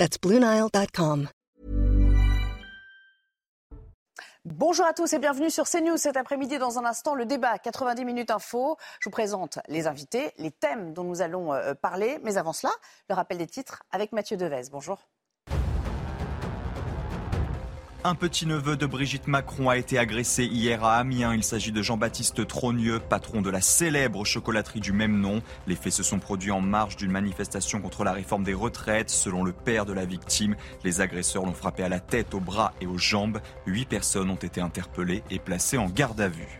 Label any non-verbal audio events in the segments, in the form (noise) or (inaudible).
That's BlueNile.com. Bonjour à tous et bienvenue sur CNews cet après-midi. Dans un instant, le débat 90 minutes info. Je vous présente les invités, les thèmes dont nous allons euh, parler. Mais avant cela, le rappel des titres avec Mathieu Devez. Bonjour. Un petit-neveu de Brigitte Macron a été agressé hier à Amiens. Il s'agit de Jean-Baptiste Trogneux, patron de la célèbre chocolaterie du même nom. Les faits se sont produits en marge d'une manifestation contre la réforme des retraites. Selon le père de la victime, les agresseurs l'ont frappé à la tête, aux bras et aux jambes. Huit personnes ont été interpellées et placées en garde à vue.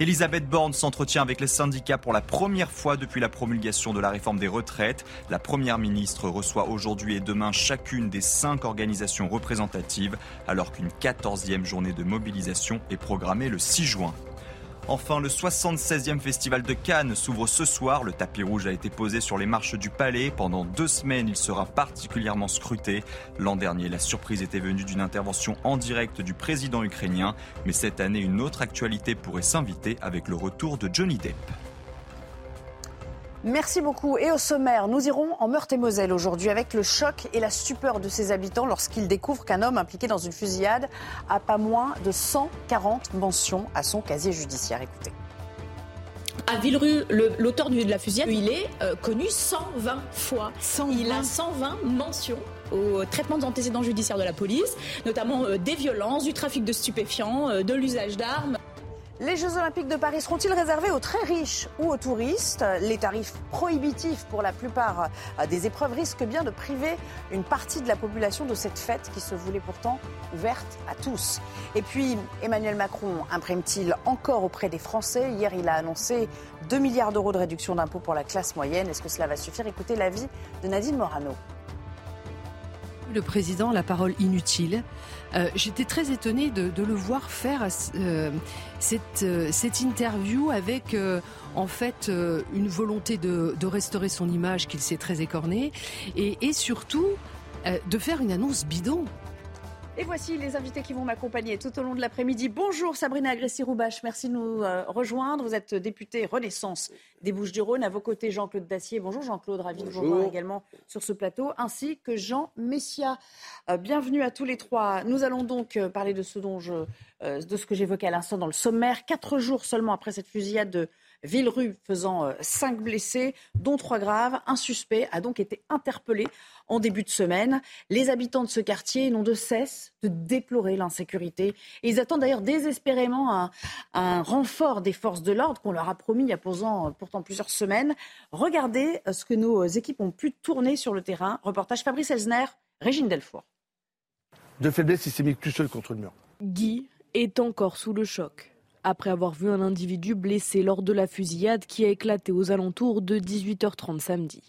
Elisabeth Borne s'entretient avec les syndicats pour la première fois depuis la promulgation de la réforme des retraites. La Première ministre reçoit aujourd'hui et demain chacune des cinq organisations représentatives, alors qu'une quatorzième journée de mobilisation est programmée le 6 juin. Enfin, le 76e festival de Cannes s'ouvre ce soir. Le tapis rouge a été posé sur les marches du palais. Pendant deux semaines, il sera particulièrement scruté. L'an dernier, la surprise était venue d'une intervention en direct du président ukrainien. Mais cette année, une autre actualité pourrait s'inviter avec le retour de Johnny Depp. Merci beaucoup. Et au sommaire, nous irons en Meurthe-et-Moselle aujourd'hui avec le choc et la stupeur de ses habitants lorsqu'ils découvrent qu'un homme impliqué dans une fusillade a pas moins de 140 mentions à son casier judiciaire. Écoutez. À Villerue, l'auteur de la fusillade, il est euh, connu 120 fois. Il a 120 mentions au traitement des antécédents judiciaires de la police, notamment euh, des violences, du trafic de stupéfiants, euh, de l'usage d'armes. Les Jeux Olympiques de Paris seront-ils réservés aux très riches ou aux touristes? Les tarifs prohibitifs pour la plupart euh, des épreuves risquent bien de priver une partie de la population de cette fête qui se voulait pourtant ouverte à tous. Et puis, Emmanuel Macron imprime-t-il encore auprès des Français? Hier, il a annoncé 2 milliards d'euros de réduction d'impôts pour la classe moyenne. Est-ce que cela va suffire? Écoutez l'avis de Nadine Morano le président la parole inutile. Euh, j'étais très étonnée de, le voir faire euh, cette, euh, cette, interview avec en fait une volonté de, restaurer son image qu'il s'est très écornée et surtout de faire une annonce bidon. Et voici les invités qui vont m'accompagner tout au long de l'après-midi. Bonjour Sabrina Agresti-Roubache, merci de nous euh, rejoindre. Vous êtes députée Renaissance des Bouches-du-Rhône. À vos côtés, Jean-Claude Dacier. Bonjour Jean-Claude, ravi de vous voir également sur ce plateau, ainsi que Jean Messia. Euh, bienvenue à tous les trois. Nous allons donc euh, parler de ce, dont je, de ce que j'évoquais à l'instant dans le sommaire. Quatre jours seulement après cette fusillade de Villerue faisant cinq blessés, dont trois graves. Un suspect a donc été interpellé en début de semaine. Les habitants de ce quartier n'ont de cesse de déplorer l'insécurité. ils attendent d'ailleurs désespérément un, renfort des forces de l'ordre qu'on leur a promis il y a pourtant plusieurs semaines. Regardez euh, ce que nos équipes ont pu tourner sur le terrain. Reportage Fabrice Elsner, Régine Delfour. De faiblesse, il s'est mis tout seul contre le mur. Guy est encore sous le choc. Après avoir vu un individu blessé lors de la fusillade qui a éclaté aux alentours de 18h30 samedi.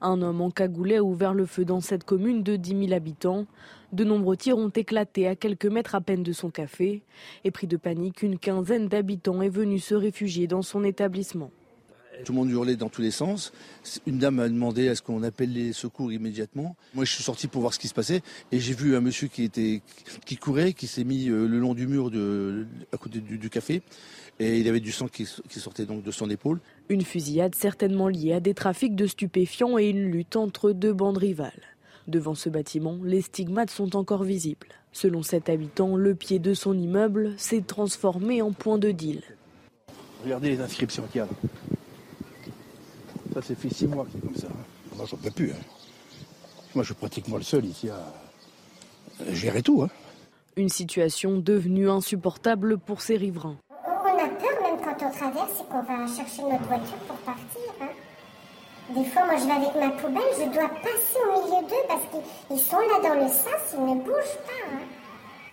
Un homme en cagoulé a ouvert le feu dans cette commune de 10 000 habitants. De nombreux tirs ont éclaté à quelques mètres à peine de son café. Et pris de panique, une quinzaine d'habitants est venue se réfugier dans son établissement. Tout le monde hurlait dans tous les sens. Une dame a demandé à ce qu'on appelle les secours immédiatement. Moi, je suis sorti pour voir ce qui se passait et j'ai vu un monsieur qui était qui courait, qui s'est mis euh, le long du mur de, à côté du, café et il avait du sang qui, qui sortait donc de son épaule. Une fusillade certainement liée à des trafics de stupéfiants et une lutte entre deux bandes rivales. Devant ce bâtiment, les stigmates sont encore visibles. Selon cet habitant, le pied de son immeuble s'est transformé en point de deal. Regardez les inscriptions qu'il y a. Ça, c'est fait six mois qu'il est comme ça. Moi, j'en peux plus. Hein. Moi, je suis pratiquement le seul ici à gérer tout. Hein. Une situation devenue insupportable pour ces riverains quand on traverse et qu'on va chercher notre voiture pour partir. Hein. Des fois, moi, je vais avec ma poubelle, je dois passer au milieu d'eux parce qu'ils sont là dans le sas, ils ne bougent pas. Hein.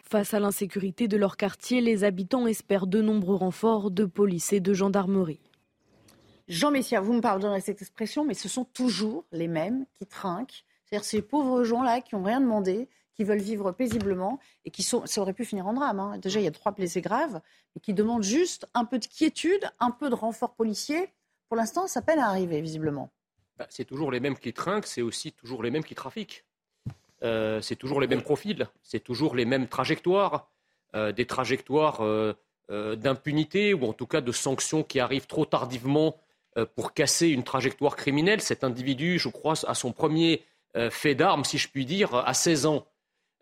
Face à l'insécurité de leur quartier, les habitants espèrent de nombreux renforts de police et de gendarmerie. Jean Messia, vous me pardonnerez cette expression, mais ce sont toujours les mêmes qui trinquent. C'est-à-dire ces pauvres gens-là qui n'ont rien demandé, qui veulent vivre paisiblement et qui sont, ça aurait pu finir en drame. Hein. Déjà, il y a trois blessés graves, et qui demandent juste un peu de quiétude, un peu de renfort policier. Pour l'instant, ça peine à arriver, visiblement. Bah, c'est toujours les mêmes qui trinquent, c'est aussi toujours les mêmes qui trafiquent. Euh, c'est toujours les mêmes profils, c'est toujours les mêmes trajectoires, euh, des trajectoires euh, d'impunité ou en tout cas de sanctions qui arrivent trop tardivement pour casser une trajectoire criminelle. Cet individu, je crois, a son premier fait d'armes, si je puis dire, à 16 ans.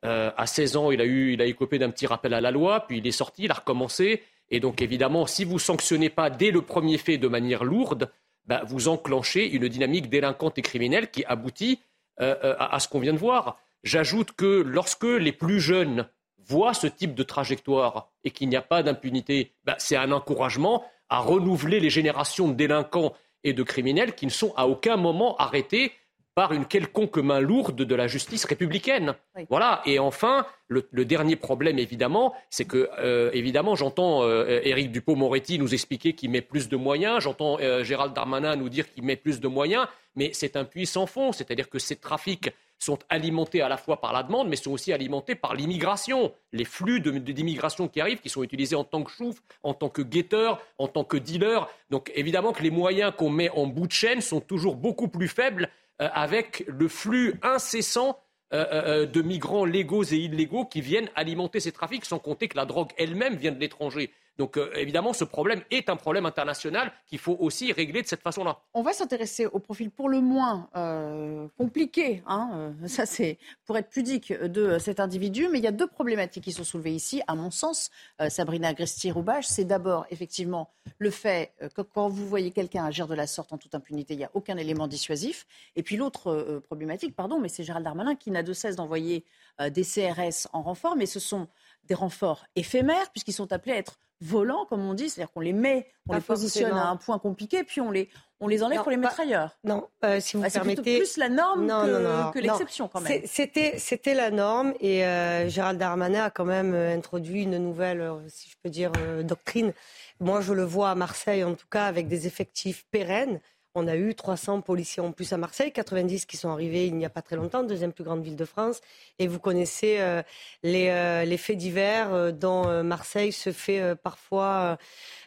à 16 ans, il a, eu, il a écopé d'un petit rappel à la loi, puis il est sorti, il a recommencé. Et donc, évidemment, si vous sanctionnez pas dès le premier fait de manière lourde, bah, vous enclenchez une dynamique délinquante et criminelle qui aboutit à, ce qu'on vient de voir. J'ajoute que lorsque les plus jeunes voient ce type de trajectoire et qu'il n'y a pas d'impunité, ben, c'est un encouragement à renouveler les générations de délinquants et de criminels qui ne sont à aucun moment arrêtés par une quelconque main lourde de la justice républicaine. Voilà. Et enfin, le, dernier problème, évidemment, c'est que, euh, évidemment, j'entends euh, Éric Dupont-Moretti nous expliquer qu'il met plus de moyens, j'entends euh, Gérald Darmanin nous dire qu'il met plus de moyens, mais c'est un puits sans fond, c'est-à-dire que ces trafics sont alimentés à la fois par la demande, mais sont aussi alimentés par l'immigration. Les flux d'immigration qui arrivent, qui sont utilisés en tant que chouf, en tant que guetteur, en tant que dealer. Donc évidemment que les moyens qu'on met en bout de chaîne sont toujours beaucoup plus faibles euh, avec le flux incessant euh, euh, de migrants légaux et illégaux qui viennent alimenter ces trafics, sans compter que la drogue elle-même vient de l'étranger. Donc euh, évidemment, ce problème est un problème international qu'il faut aussi régler de cette façon-là. On va s'intéresser au profil pour le moins euh, compliqué, hein, euh, ça c'est pour être pudique, de cet individu. Mais il y a deux problématiques qui sont soulevées ici, à mon sens, Sabrina Agresti-Roubache. C'est d'abord effectivement le fait que quand vous voyez quelqu'un agir de la sorte en toute impunité, il n'y a aucun élément dissuasif. Et puis l'autre problématique, pardon, mais c'est Gérald Darmanin qui n'a de cesse d'envoyer des CRS en renfort, mais ce sont des renforts éphémères puisqu'ils sont appelés à être volants, comme on dit, c'est-à-dire qu'on les met, on les positionne à un point compliqué, puis on les, on les enlève pour les mettre ailleurs. Non, euh, si vous bah, permettez. C'est plus la norme que, l'exception, quand même. C'était, c'était la norme, et euh, Gérald Darmanin a quand même euh, introduit une nouvelle, si je peux dire, doctrine. Moi, je le vois à Marseille, en tout cas, avec des effectifs pérennes. On a eu 300 policiers en plus à Marseille, 90 qui sont arrivés il n'y a pas très longtemps, deuxième plus grande ville de France. Et vous connaissez euh, euh, les, faits divers euh, dont Marseille se fait parfois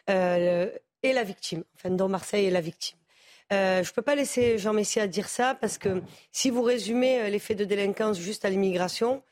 et la victime, enfin dont Marseille est la victime. je ne peux pas laisser Jean Messia dire ça parce que si vous résumez les faits de délinquance juste à l'immigration,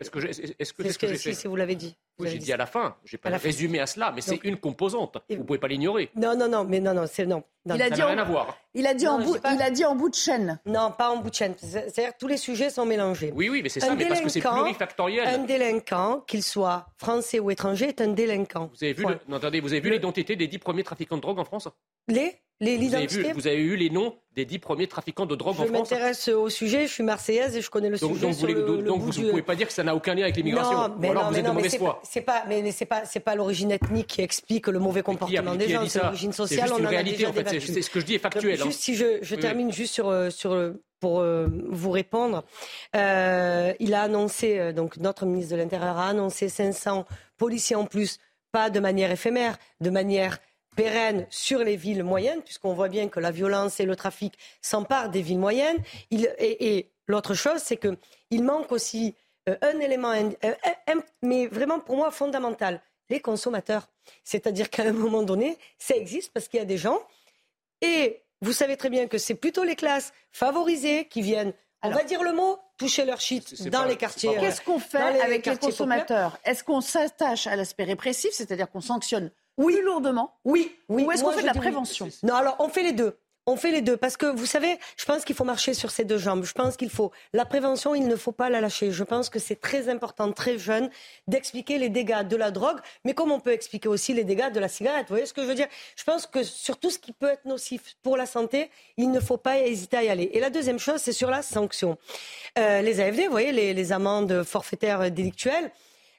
est-ce que c'est ce que, fait? Si vous l'avez dit. Oui, j'ai dit à la fin. Je n'ai pas résumé à cela, mais c'est une composante. Vous ne pouvez pas l'ignorer. Non, non, non, mais non, non, c'est non. Il a ça n'a rien à voir. Il a dit en bout. Il a dit en bout de chaîne. Non, pas en bout de chaîne. C'est-à-dire que tous les sujets sont mélangés. Oui, oui, mais c'est ça, mais parce que c'est plurifactoriel. Un délinquant, qu'il soit français ou étranger, est un délinquant. Vous avez vu, attendez, vous avez vu l'identité des dix premiers trafiquants de drogue en France? Les vous avez, vu, vous avez eu les noms des dix premiers trafiquants de drogue en France? Je m'intéresse au sujet, je suis marseillaise et je connais le donc, sujet. Donc, vous, ne pouvez pas dire que ça n'a aucun lien avec l'immigration. Non, mais alors vous êtes de mauvaise foi. C'est pas, mais c'est pas, c'est pas l'origine ethnique qui explique le mauvais comportement des gens. C'est l'origine sociale. C'est une réalité en fait. C'est ce que je dis est factuel. Hein. Juste si je, termine juste sur euh, sur pour euh, vous répondre, euh, il a annoncé donc notre ministre de l'Intérieur a annoncé 500 policiers en plus, pas de manière éphémère, de manière pérenne sur les villes moyennes, puisqu'on voit bien que la violence et le trafic s'emparent des villes moyennes. et, l'autre chose, c'est qu'il manque aussi euh, un élément, mais vraiment pour moi fondamental, les consommateurs. C'est-à-dire qu'à un moment donné, ça existe parce qu'il y a des gens, et vous savez très bien que c'est plutôt les classes favorisées qui viennent on va dire le mot, toucher leur shit dans les quartiers. Qu'est-ce qu'on fait avec les consommateurs? Est-ce qu'on s'attache à l'aspect répressif, c'est-à-dire qu'on sanctionne oui. plus lourdement? Oui, oui. Ou est-ce qu'on fait de la prévention? Non, alors on fait les deux. On fait les deux parce que vous savez, je pense qu'il faut marcher sur ces deux jambes. Je pense qu'il faut la prévention, il ne faut pas la lâcher. Je pense que c'est très important, très jeune, d'expliquer les dégâts de la drogue, mais comme on peut expliquer aussi les dégâts de la cigarette. Vous voyez ce que je veux dire? Je pense que sur tout ce qui peut être nocif pour la santé, il ne faut pas hésiter à y aller. Et la deuxième chose, c'est sur la sanction. Euh, les AFD, vous voyez, les, amendes forfaitaires délictuelles.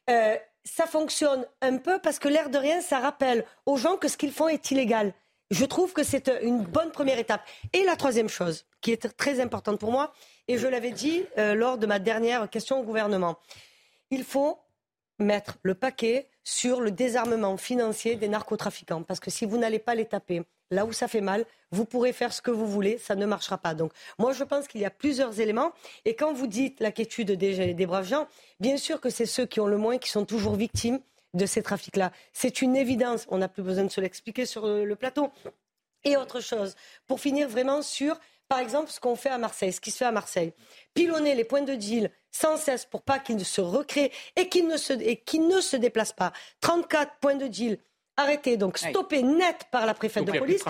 Euh, ça fonctionne un peu parce que l'air de rien, ça rappelle aux gens que ce qu'ils font est illégal. Je trouve que c'est une bonne première étape. Et la troisième chose, qui est très importante pour moi, et je l'avais dit euh, lors de ma dernière question au gouvernement, il faut mettre le paquet sur le désarmement financier des narcotrafiquants. Parce que si vous n'allez pas les taper, là où ça fait mal, vous pourrez faire ce que vous voulez, ça ne marchera pas. Donc moi je pense qu'il y a plusieurs éléments. Et quand vous dites l'inquiétude des, des braves gens, bien sûr que c'est ceux qui ont le moins qui sont toujours victimes de ces trafics-là. C'est une évidence, on n'a plus besoin de se l'expliquer sur le plateau. Et autre chose, pour finir vraiment sur, par exemple, ce qu'on fait à Marseille, ce qui se fait à Marseille. Pilonner les points de deal sans cesse pour pas qu'ils ne se recréent et qu'ils ne se, et qu'ils ne se déplacent pas. 34 points de deal arrêté, donc stoppé net par la préfète de police.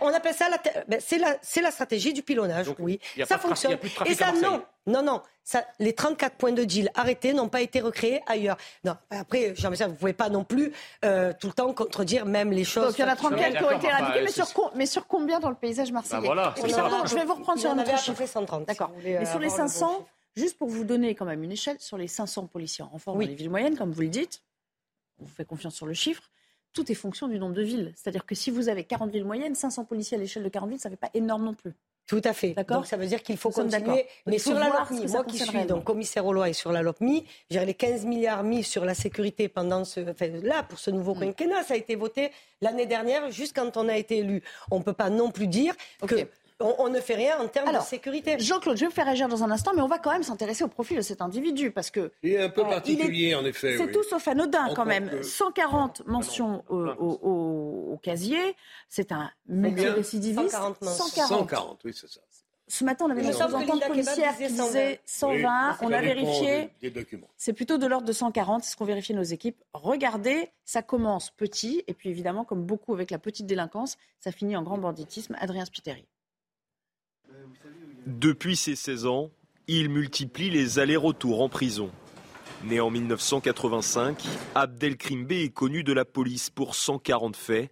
on appelle ça la, ben, c'est la, c'est la stratégie du pilonnage, oui. Ça fonctionne. Et ça, non, non, non. Ça, les 34 points de deal arrêtés n'ont pas été recréés ailleurs. Non, après, jean vous ne pouvez pas non plus euh, tout le temps contredire même les choses. Donc il y en a 34 qui ont été éradiqués, mais, sur, mais sur combien dans le paysage marseillais bah voilà, Je vais vous reprendre sur un autre chiffre. 130. D'accord. Mais sur les 500, juste pour vous donner quand même une échelle, sur les 500 policiers en renfort dans les villes moyennes, comme vous le dites, on vous fait confiance sur le chiffre, tout est fonction du nombre de villes. C'est-à-dire que si vous avez 40 villes moyennes, 500 policiers à l'échelle de 40 villes, ça ne fait pas énorme non plus. Tout à fait. Donc ça veut dire qu'il faut continuer. Mais sur la LOPMI, moi qui suis donc commissaire au loi et sur la LOPMI, les 15 milliards mis sur la sécurité pendant ce, là pour ce nouveau mm. quinquennat, ça a été voté l'année dernière, juste quand on a été élu. On ne peut pas non plus dire que on, ne fait rien en termes de sécurité. Jean-Claude, je vais vous faire réagir dans un instant, mais on va quand même s'intéresser au profil de cet individu parce que il est un peu euh, particulier en effet. C'est tout sauf anodin quand même. 140 mentions au, casier, c'est un multirécidiviste. 140, 140. 140, oui c'est ça. Ce matin, on avait une représentante policière qui disait 120. on a vérifié. C'est plutôt de l'ordre de 140. C'est ce qu'ont vérifié nos équipes. Regardez, ça commence petit. Et puis évidemment, comme beaucoup avec la petite délinquance, ça finit en grand banditisme. Adrien Spiteri. Depuis ses 16 ans, il multiplie les allers-retours en prison. Né en 1985, Abdelkrim est connu de la police pour 140 faits,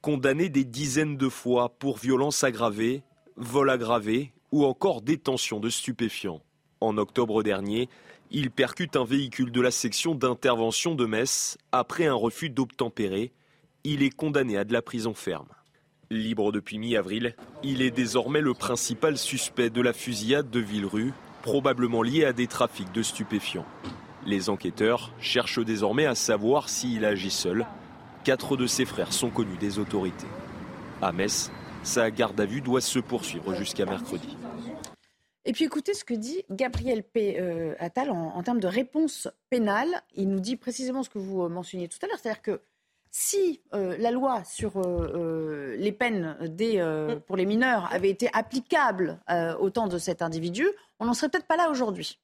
condamné des dizaines de fois pour violences aggravées, vol aggravé ou encore détention de stupéfiants. En octobre dernier, il percute un véhicule de la section d'intervention de Metz après un refus d'obtempérer. Il est condamné à de la prison ferme. Libre depuis mi-avril, il est désormais le principal suspect de la fusillade de Villerue, probablement liée à des trafics de stupéfiants. Les enquêteurs cherchent désormais à savoir s'il agit seul. Quatre de ses frères sont connus des autorités. À Metz, sa garde à vue doit se poursuivre jusqu'à mercredi. Et puis écoutez ce que dit Gabriel P. Euh, Attal en, termes de réponse pénale. Il nous dit précisément ce que vous euh, mentionniez tout à l'heure, c'est-à-dire que si euh, la loi sur euh, euh, les peines mm. pour les mineurs avait été applicable au temps de cet individu, on n'en serait peut-être pas là aujourd'hui.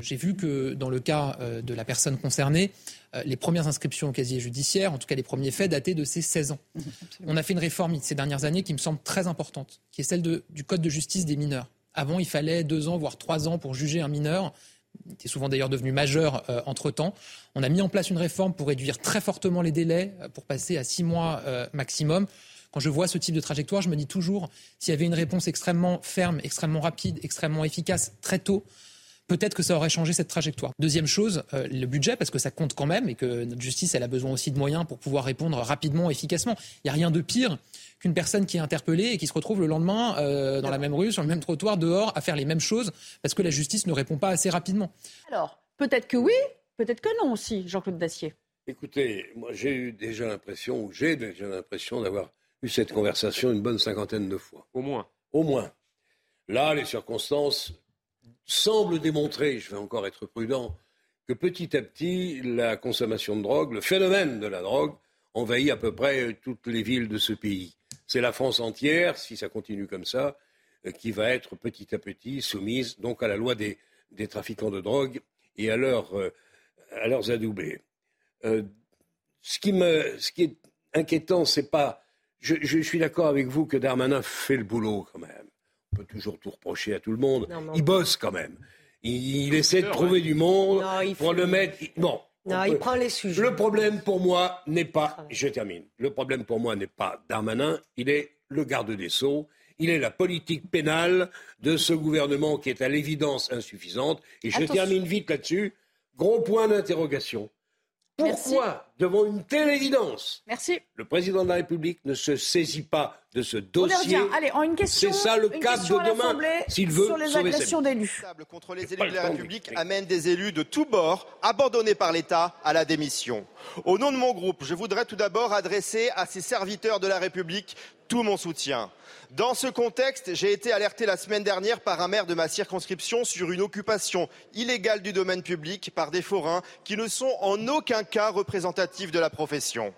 J'ai vu que dans le cas de la personne concernée, les premières inscriptions au casier judiciaire, en tout cas les premiers faits, dataient de ses 16 ans. Mm, on a fait une réforme ces dernières années qui me semble très importante, qui est celle du Code de justice des mineurs. Avant, il fallait deux ans, voire trois ans pour juger un mineur était souvent d'ailleurs devenu majeur euh, entre-temps. On a mis en place une réforme pour réduire très fortement les délais, euh, pour passer à six mois euh, maximum. Quand je vois ce type de trajectoire, je me dis toujours, s'il y avait une réponse extrêmement ferme, extrêmement rapide, extrêmement efficace très tôt, peut-être que ça aurait changé cette trajectoire. Deuxième chose, le budget, parce que ça compte quand même et que notre justice, elle a besoin aussi de moyens pour pouvoir répondre rapidement, efficacement. Il n'y a rien de pire qu'une personne qui est interpellée et qui se retrouve le lendemain euh, dans la même rue, sur le même trottoir, dehors, à faire les mêmes choses parce que la justice ne répond pas assez rapidement. Alors, peut-être que oui, peut-être que non aussi, Jean-Claude Dacier. Écoutez, moi j'ai eu déjà l'impression, ou j'ai déjà l'impression d'avoir eu cette conversation une bonne cinquantaine de fois. Au moins. Au moins. Là, les circonstances semblent démontrer, je vais encore être prudent, que petit à petit, la consommation de drogue, le phénomène de la drogue, envahit à peu près toutes les villes de ce pays. C'est la France entière, si ça continue comme ça, euh, qui va être petit à petit soumise donc à la loi des, trafiquants de drogue et à, euh, à leurs adoubés. Euh, ce, qui me, ce qui est inquiétant, c'est pas. Je, suis d'accord avec vous que Darmanin fait le boulot quand même. On peut toujours tout reprocher à tout le monde. il bosse quand même. Il, essaie de trouver du monde pour le mettre. Bon, non, il prend les sujets. Le problème pour moi n'est pas, je termine, le problème pour moi n'est pas Darmanin, il est le garde des Sceaux, il est la politique pénale de ce gouvernement qui est à l'évidence insuffisante. Et je termine vite là-dessus. Gros point d'interrogation. Pourquoi, devant une telle évidence, Merci. le président de la République ne se saisit pas de ce dossier Allez, en une question. C'est ça le question de demain, s'il veut sur les agressions d'élus. contre les élus de la République amène des élus de tous bords, abandonnés par l'État, à la démission. Au nom de mon groupe, je voudrais tout d'abord adresser à ces serviteurs de la République tout mon soutien. Dans ce contexte, j'ai été alerté la semaine dernière par un maire de ma circonscription sur une occupation illégale du domaine public par des forains qui ne sont en aucun cas représentatifs de la profession.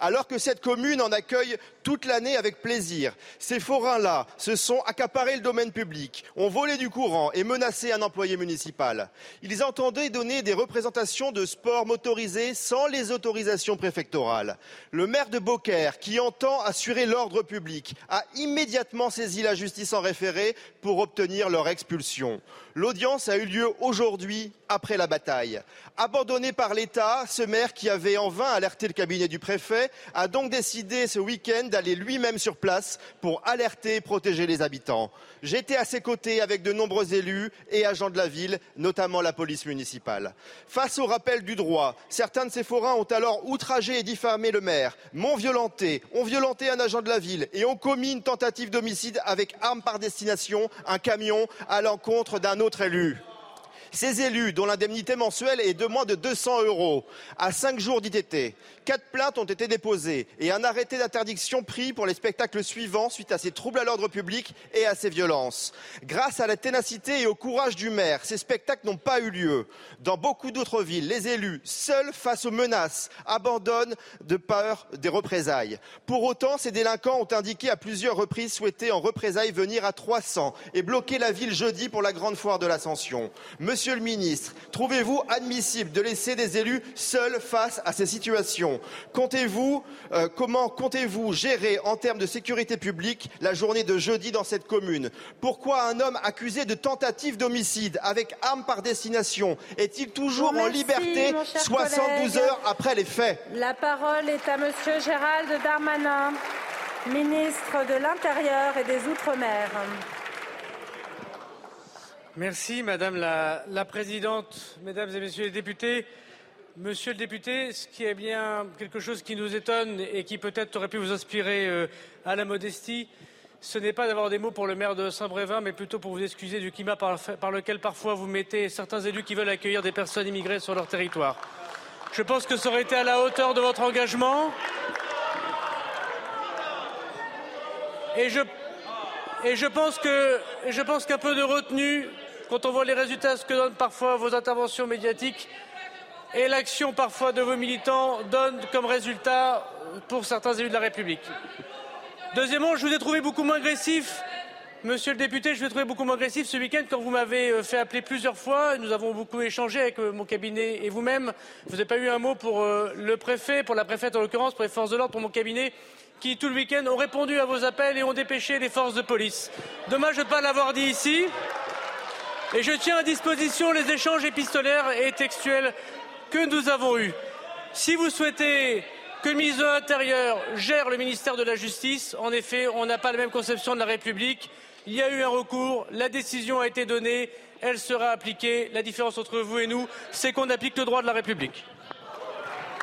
Alors que cette commune en accueille toute l'année avec plaisir, ces forains-là se sont accaparés le domaine public, ont volé du courant et menacé un employé municipal. Ils entendaient donner des représentations de sport motorisé sans les autorisations préfectorales. Le maire de Beaucaire, qui entend assurer l'ordre public, a immédiatement saisi la justice en référé pour obtenir leur expulsion. L'audience a eu lieu aujourd'hui, après la bataille. Abandonné par l'État, ce maire qui avait en vain alerté le cabinet du préfet a donc décidé ce week-end d'aller lui-même sur place pour alerter et protéger les habitants. J'étais à ses côtés avec de nombreux élus et agents de la ville, notamment la police municipale. Face au rappel du droit, certains de ces forains ont alors outragé et diffamé le maire, m'ont violenté, ont violenté un agent de la ville et ont commis une tentative d'homicide avec arme par destination, un camion, à l'encontre d'un autre élu. Ces élus, dont l'indemnité mensuelle est de moins de 200 euros, à cinq jours d'ITT, quatre plaintes ont été déposées et un arrêté d'interdiction pris pour les spectacles suivants suite à ces troubles à l'ordre public et à ces violences. Grâce à la ténacité et au courage du maire, ces spectacles n'ont pas eu lieu. Dans beaucoup d'autres villes, les élus, seuls face aux menaces, abandonnent de peur des représailles. Pour autant, ces délinquants ont indiqué à plusieurs reprises souhaiter en représailles venir à 300 et bloquer la ville jeudi pour la grande foire de l'Ascension. Monsieur le ministre, trouvez-vous admissible de laisser des élus seuls face à ces situations? Comptez-vous, euh, comment comptez-vous gérer en termes de sécurité publique la journée de jeudi dans cette commune? Pourquoi un homme accusé de tentative d'homicide avec arme par destination est-il toujours en liberté mon cher 72 collègue. heures après les faits? La parole est à Monsieur Gérald Darmanin, ministre de l'Intérieur et des Outre-mer. Merci Madame la, Présidente, Mesdames et Messieurs les députés. Monsieur le député, ce qui est bien quelque chose qui nous étonne et qui peut-être aurait pu vous inspirer euh, à la modestie, ce n'est pas d'avoir des mots pour le maire de Saint-Brévin, mais plutôt pour vous excuser du climat par, lequel parfois vous mettez certains élus qui veulent accueillir des personnes immigrées sur leur territoire. Je pense que ça aurait été à la hauteur de votre engagement. Et et je pense je pense qu'un peu de retenue, quand on voit les résultats ce que donnent parfois vos interventions médiatiques et l'action parfois de vos militants donne comme résultat pour certains élus de la République. Deuxièmement, je vous ai trouvé beaucoup moins agressif. Monsieur le député, je vous ai trouvé beaucoup moins agressif ce week-end quand vous m'avez euh, fait appeler plusieurs fois. Nous avons beaucoup échangé avec euh, mon cabinet et vous-même. Vous n'avez pas eu un mot pour euh, le préfet, pour la préfète en l'occurrence, pour les forces de l'ordre, pour mon cabinet, qui tout le week-end ont répondu à vos appels et ont dépêché les forces de police. Dommage de ne pas l'avoir dit ici. Et je tiens à disposition les échanges épistolaires et textuels que nous avons eus. Si vous souhaitez que le ministre de l'Intérieur gère le ministère de la Justice, en effet, on n'a pas la même conception de la République. Il y a eu un recours, la décision a été donnée, elle sera appliquée. La différence entre vous et nous, c'est qu'on applique le droit de la République.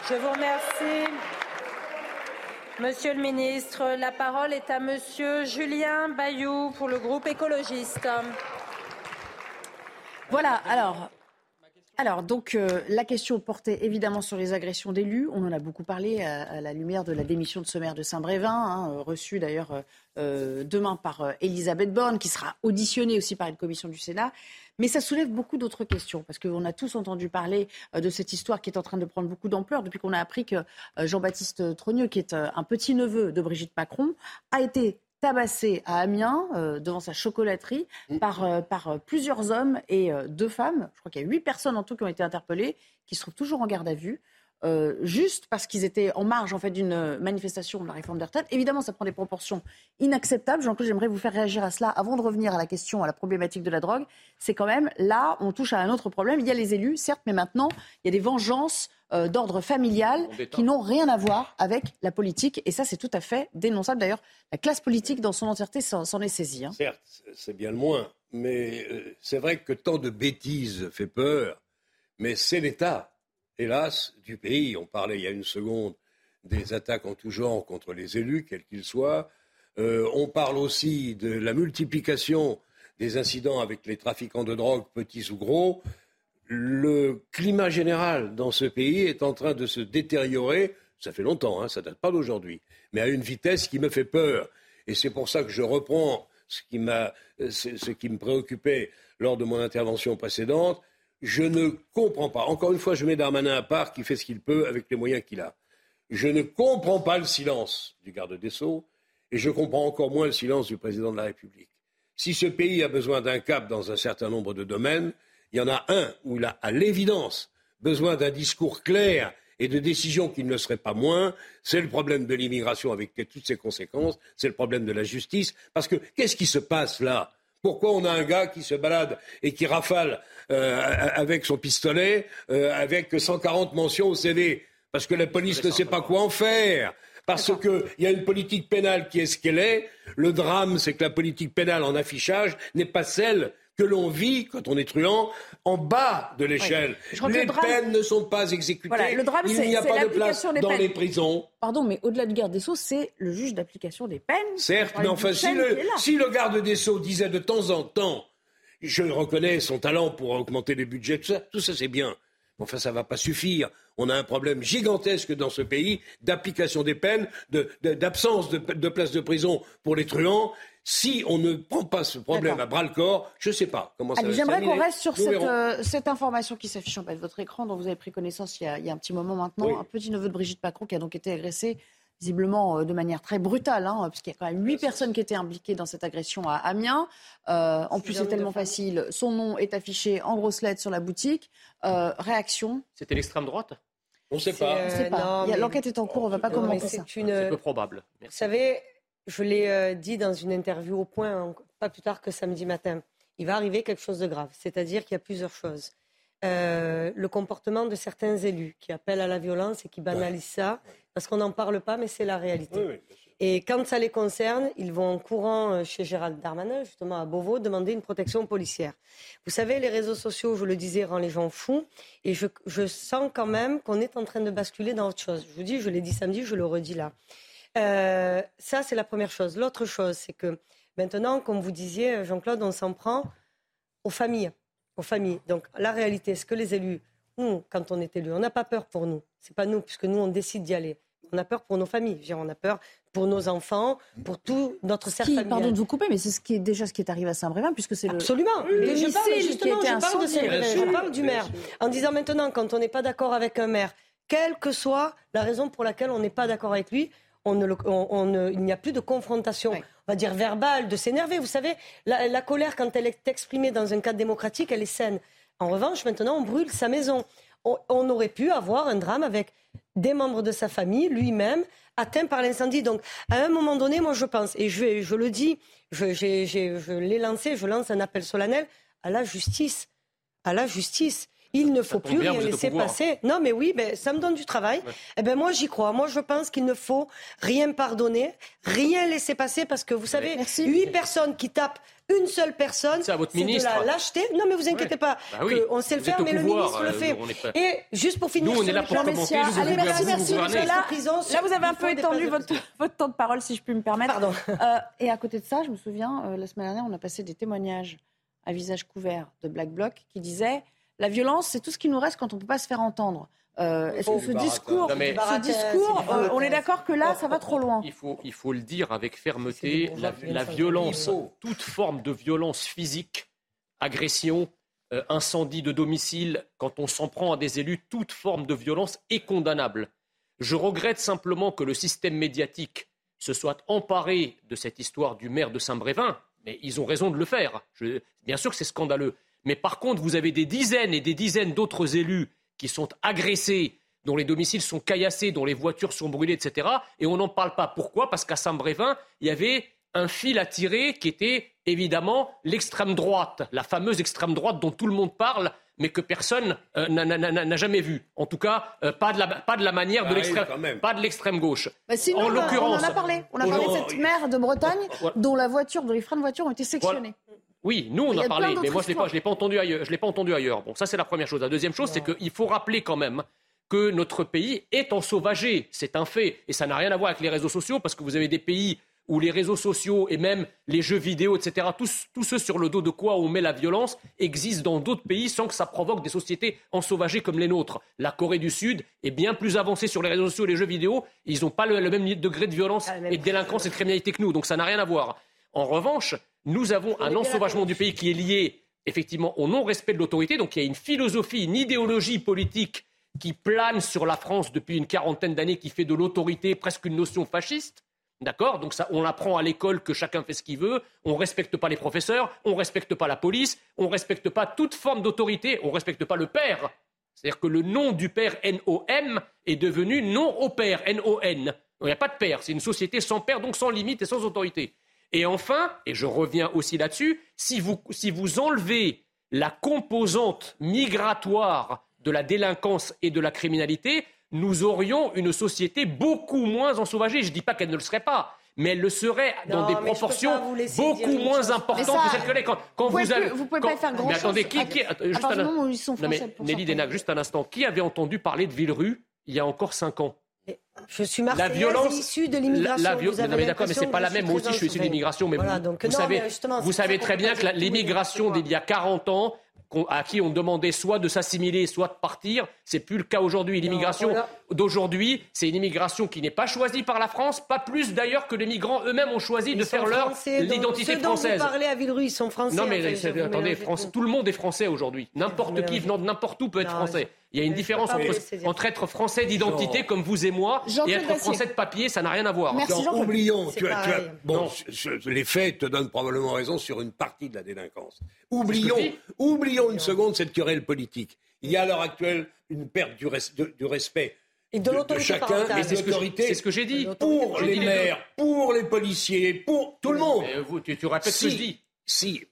Je vous remercie. Monsieur le ministre, la parole est à Monsieur Julien Bayou pour le groupe écologiste. Voilà, alors. Donc, euh, la question portait évidemment sur les agressions d'élus. On en a beaucoup parlé à, la lumière de la démission de ce maire de Saint-Brévin, hein, euh, reçue d'ailleurs euh, demain par Elisabeth Borne, qui sera auditionnée aussi par une commission du Sénat. Mais ça soulève beaucoup d'autres questions, parce qu'on a tous entendu parler de cette histoire qui est en train de prendre beaucoup d'ampleur depuis qu'on a appris que Jean-Baptiste Trogneux, qui est un petit-neveu de Brigitte Macron, a été tabassé à Amiens, euh, devant sa chocolaterie, par, euh, par euh, plusieurs hommes et deux femmes. Je crois qu'il y a huit personnes en tout qui ont été interpellées, qui se trouvent toujours en garde à vue. Euh, juste parce qu'ils étaient en marge en fait d'une manifestation de la réforme des retraites. Évidemment, ça prend des proportions inacceptables. Jean-Claude, j'aimerais vous faire réagir à cela avant de revenir à la question, à la problématique de la drogue. C'est quand même là, on touche à un autre problème. Il y a les élus, certes, mais maintenant, il y a des vengeances euh, d'ordre familial qui n'ont rien à voir avec la politique. Et ça, c'est tout à fait dénonçable. D'ailleurs, la classe politique dans son entièreté s'en s'en est saisie. hein. Certes, c'est bien le moins, mais euh, c'est vrai que tant de bêtises fait peur, mais c'est l'État hélas, du pays. On parlait il y a une seconde des attaques en tout genre contre les élus, quels qu'ils soient. Euh, on parle aussi de la multiplication des incidents avec les trafiquants de drogue, petits ou gros. Le climat général dans ce pays est en train de se détériorer. Ça fait longtemps, hein, ça date pas d'aujourd'hui, mais à une vitesse qui me fait peur. Et c'est pour ça que je reprends ce qui, ce qui me préoccupait lors de mon intervention précédente. Je ne comprends pas. Encore une fois, je mets Darmanin à part qui fait ce qu'il peut avec les moyens qu'il a. Je ne comprends pas le silence du garde des Sceaux et je comprends encore moins le silence du président de la République. Si ce pays a besoin d'un cap dans un certain nombre de domaines, il y en a un où il a, à l'évidence, besoin d'un discours clair et de décisions qui ne le seraient pas moins. C'est le problème de l'immigration avec toutes ses conséquences, c'est le problème de la justice. Parce que qu'est-ce qui se passe là? Pourquoi on a un gars qui se balade et qui rafale euh, avec son pistolet, euh, avec 140 mentions au CV Parce que la police ne sait pas quoi en faire. Parce qu'il y a une politique pénale qui est ce qu'elle est. Le drame, c'est que la politique pénale en affichage n'est pas celle que l'on vit quand on est truand en bas de l'échelle. Les peines ne sont pas exécutées. Il n'y a pas de place dans les prisons. Pardon, mais au-delà de garde des Sceaux, c'est le juge d'application des peines. Certes, mais enfin, si le, si le garde des Sceaux disait de temps en temps, je reconnais son talent pour augmenter les budgets, tout ça, tout ça c'est bien. Enfin, ça ne va pas suffire. On a un problème gigantesque dans ce pays d'application des peines, d'absence de, de, places de prison pour les truands. Si on ne prend pas ce problème à bras le corps, je ne sais pas comment ça va se J'aimerais qu'on reste sur euh, cette, information qui s'affiche en bas de votre écran, dont vous avez pris connaissance il y a, un petit moment maintenant. Un petit neveu de Brigitte Macron qui a donc été agressé visiblement euh, de manière très brutale, hein, puisqu'il y a quand même huit personnes qui étaient impliquées dans cette agression à Amiens. Euh, en plus, c'est tellement facile. Son nom est affiché en grosses lettres sur la boutique. réaction? C'était l'extrême droite? On ne sait pas. L'enquête est en cours, on ne va pas commenter ça. C'est peu probable. Vous savez, je l'ai euh, dit dans une interview au point, hein, pas plus tard que samedi matin, il va arriver quelque chose de grave. C'est-à-dire qu'il y a plusieurs choses. Euh, le comportement de certains élus qui appellent à la violence et qui banalisent ça, parce qu'on n'en parle pas, mais c'est la réalité. et quand ça les concerne, ils vont en courant euh, chez Gérald Darmanin, justement à Beauvau, demander une protection policière. Vous savez, les réseaux sociaux, je le disais, rendent les gens fous, et je, je sens quand même qu'on est en train de basculer dans autre chose. Je vous dis, je l'ai dit samedi, je le redis là. Euh, ça, c'est la première chose. L'autre chose, c'est que maintenant, comme vous disiez, Jean-Claude, on s'en prend aux familles. Aux familles. Donc, la réalité, c'est que les élus, nous, quand on est élu, on n'a pas peur pour nous. C'est pas nous, puisque nous, on décide d'y aller. On a peur pour nos familles. On a peur pour nos enfants, pour tout notre cercle familial. Pardon de vous couper, mais c'est ce qui est déjà ce qui est arrivé à Saint-Brévin, puisque c'est absolument. Le, je parle justement, je parle, de je parle du maire, en disant maintenant, quand on n'est pas d'accord avec un maire, quelle que soit la raison pour laquelle on n'est pas d'accord avec lui, il n'y a plus de confrontation, on va dire verbale, de s'énerver. Vous savez, la, colère, quand elle est exprimée dans un cadre démocratique, elle est saine. En revanche, maintenant, on brûle sa maison. On, aurait pu avoir un drame avec des membres de sa famille, lui-même, atteint par l'incendie. Donc, à un moment donné, moi, je pense, et je, je le dis, je, je l'ai lancé, je lance un appel solennel à la justice. À la justice. Il ne faut plus rien laisser passer. Non, mais oui, ben, ça me donne du travail. Eh ben, moi, j'y crois. Moi, je pense qu'il ne faut rien pardonner, rien laisser passer, parce que vous savez, huit personnes qui tapent une seule personne, c'est de la lâcheté. Non, mais vous inquiétez pas, bah on sait le faire, mais le ministre le euh, fait. Et juste pour finir, nous, on est là pour commenter. Allez, merci, merci. Là, là, vous avez un peu étendu votre, votre, temps de parole, si je puis me permettre. Pardon. Euh, et à côté de ça, je me souviens, euh, la semaine dernière, on a passé des témoignages à visage couvert de Black Bloc qui disaient la violence, c'est tout ce qui nous reste quand on ne peut pas se faire entendre. Euh, est-ce que ce discours, ce discours euh, on est d'accord que là, ça va trop loin il faut, il faut le dire avec fermeté, la, violence, toute forme de violence physique, agression, euh, incendie de domicile, quand on s'en prend à des élus, toute forme de violence est condamnable. Je regrette simplement que le système médiatique se soit emparé de cette histoire du maire de Saint-Brévin, mais ils ont raison de le faire. bien sûr que c'est scandaleux. Mais par contre, vous avez des dizaines et des dizaines d'autres élus qui sont agressés, dont les domiciles sont caillassés, dont les voitures sont brûlées, etc. Et on n'en parle pas. Pourquoi? Parce qu'à Saint-Brévin, il y avait un fil à tirer qui était évidemment l'extrême droite, la fameuse extrême droite dont tout le monde parle, mais que personne euh, n'a jamais vu. En tout cas, euh, pas, de la, pas de la manière de ah de l'extrême gauche. Bah en l'occurrence, on en a parlé. On a parlé de cette mère de Bretagne dont la voiture, dont les freins de voiture ont été sectionnés. Oui, nous on en a parlé, mais moi je ne l'ai pas, entendu ailleurs. Je l'ai pas entendu ailleurs. Bon, ça c'est la première chose. La deuxième chose, c'est qu'il faut rappeler quand même que notre pays est ensauvagé. C'est un fait. Et ça n'a rien à voir avec les réseaux sociaux, parce que vous avez des pays où les réseaux sociaux et même les jeux vidéo, etc., tous, tous ceux sur le dos de quoi on met la violence, existent dans d'autres pays sans que ça provoque des sociétés ensauvagées comme les nôtres. La Corée du Sud est bien plus avancée sur les réseaux sociaux et les jeux vidéo. Ils n'ont pas le, le, même degré de violence Ah, et de délinquance et de criminalité que nous. Donc ça n'a rien à voir. En revanche, nous avons un ensauvagement du pays qui est lié effectivement au non-respect de l'autorité. Donc il y a une philosophie, une idéologie politique qui plane sur la France depuis une quarantaine d'années, qui fait de l'autorité presque une notion fasciste. D'accord? Donc ça, on apprend à l'école que chacun fait ce qu'il veut, on ne respecte pas les professeurs, on ne respecte pas la police, on ne respecte pas toute forme d'autorité, on ne respecte pas le père. C'est-à-dire que le nom du père N-O-M est devenu non au père N-O-N. Il n'y a pas de père, c'est une société sans père, donc sans limite et sans autorité. Et enfin, et je reviens aussi là-dessus, si vous, si vous enlevez la composante migratoire de la délinquance et de la criminalité, nous aurions une société beaucoup moins ensauvagée. Je ne dis pas qu'elle ne le serait pas, mais elle le serait dans Non, des proportions beaucoup moins importantes ça, que celles que les. Quand, quand vous avez, plus- vous pouvez quand- pas faire Mais qui, qui- juste un- ils sont Non, mais Nelly. Denac, juste un instant. Qui avait entendu parler de Villerue il y a encore cinq ans? Je suis la violence, issue de la, l'immigration. la non, mais d'accord, mais c'est pas la même. Moi aussi, je suis issu de l'immigration, mais Voilà, vous, donc vous non, savez, mais vous savez très bien que la- l'immigration d'il y a 40 ans, à qui on demandait soit de s'assimiler, soit de partir, c'est plus le cas aujourd'hui. L'immigration d'aujourd'hui, c'est une immigration qui n'est pas choisie par la France, pas plus d'ailleurs que les migrants eux-mêmes ont choisi Ils de faire leur français, l'identité dont française. Vous parlez à Villerue, ils sont français. Non mais attendez, France- tout. le monde est français aujourd'hui. N'importe qui venant de n'importe où peut être Non, français. Il y a une différence entre, être français d'identité comme vous et moi et être Dacier. français de papier, ça n'a rien à voir. Merci, oublions, C'est tu as, tu as- pareil. bon, Non. je- je- les faits te donnent probablement raison sur une partie de la délinquance. Oublions, oublions une seconde cette querelle politique. Il y a à l'heure actuelle une perte du, res- de- du respect Et de de, de l'autorité chacun et c'est de ce que je- l'autorité c'est ce que j'ai dit. pour les dit les maires, pour les policiers, pour tout le monde. Mais vous, tu, tu répètes ce que je dis. Si.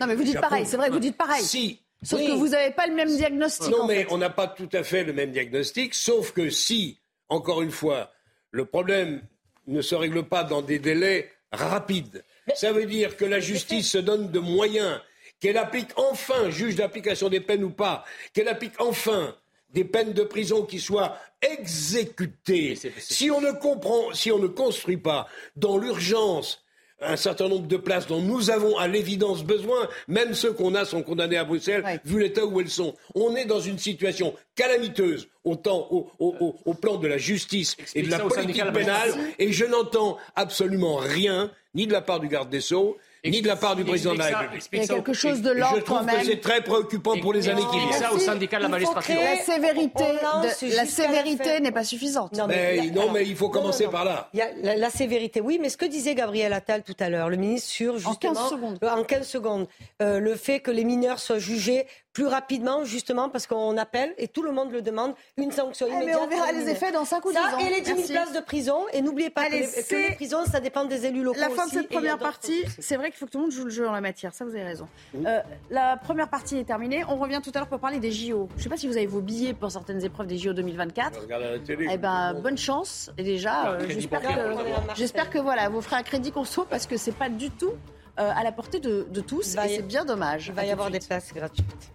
Non, mais vous dites pareil, c'est vrai, vous dites pareil. Si. Sauf Oui. que vous n'avez pas le même diagnostic. Non, en mais fait. on n'a pas tout à fait le même diagnostic, sauf que si, encore une fois, le problème ne se règle pas dans des délais rapides, ça veut dire que la justice se donne de moyens, qu'elle applique enfin, juge d'application des peines ou pas, qu'elle applique enfin des peines de prison qui soient exécutées. Si on ne comprend, si on ne construit pas dans l'urgence un certain nombre de places dont nous avons à l'évidence besoin, même ceux qu'on a sont condamnés à Bruxelles, Ouais. vu l'état où elles sont. On est dans une situation calamiteuse, autant au, au- au- au plan de la justice et de la politique pénale, et je n'entends absolument rien, ni de la part du garde des Sceaux, ni de la part du président de la République. Il y a quelque chose de Et je l'ordre trouve quand que même. c'est très préoccupant pour les années qui viennent. ça au syndicat de la magistrature. La sévérité, de- la sévérité n'est pas suffisante. Non, Mais la- non, mais il faut non, commencer non, non. par là. Il y a la, la sévérité, oui, mais ce que disait Gabriel Attal tout à l'heure, le ministre sur justement 15 secondes. Euh, en 15 secondes, euh, le fait que les mineurs soient jugés plus rapidement, justement parce qu'on appelle et tout le monde le demande une sanction Eh, mais immédiate. on verra les effets dans 5 ou 10 Ça ans. et les 10 000 Merci. places de prison. Et n'oubliez pas Allez, que, les, que les prisons, ça dépend des élus locaux La fin de cette première partie, c'est vrai qu'il faut que tout le monde joue le jeu en la matière, ça vous avez raison. Euh, la première partie est terminée, on revient tout à l'heure pour parler des JO. Je ne sais pas si vous avez vos billets pour certaines épreuves des JO 2024. Je regarde à la télé. Eh ben, bonne chance. Et déjà, euh, crédit j'espère que, j'espère que voilà, vous ferez un crédit conso parce que c'est pas du tout euh, à la portée de, de tous et c'est bien dommage. Il va y avoir de des places gratuites.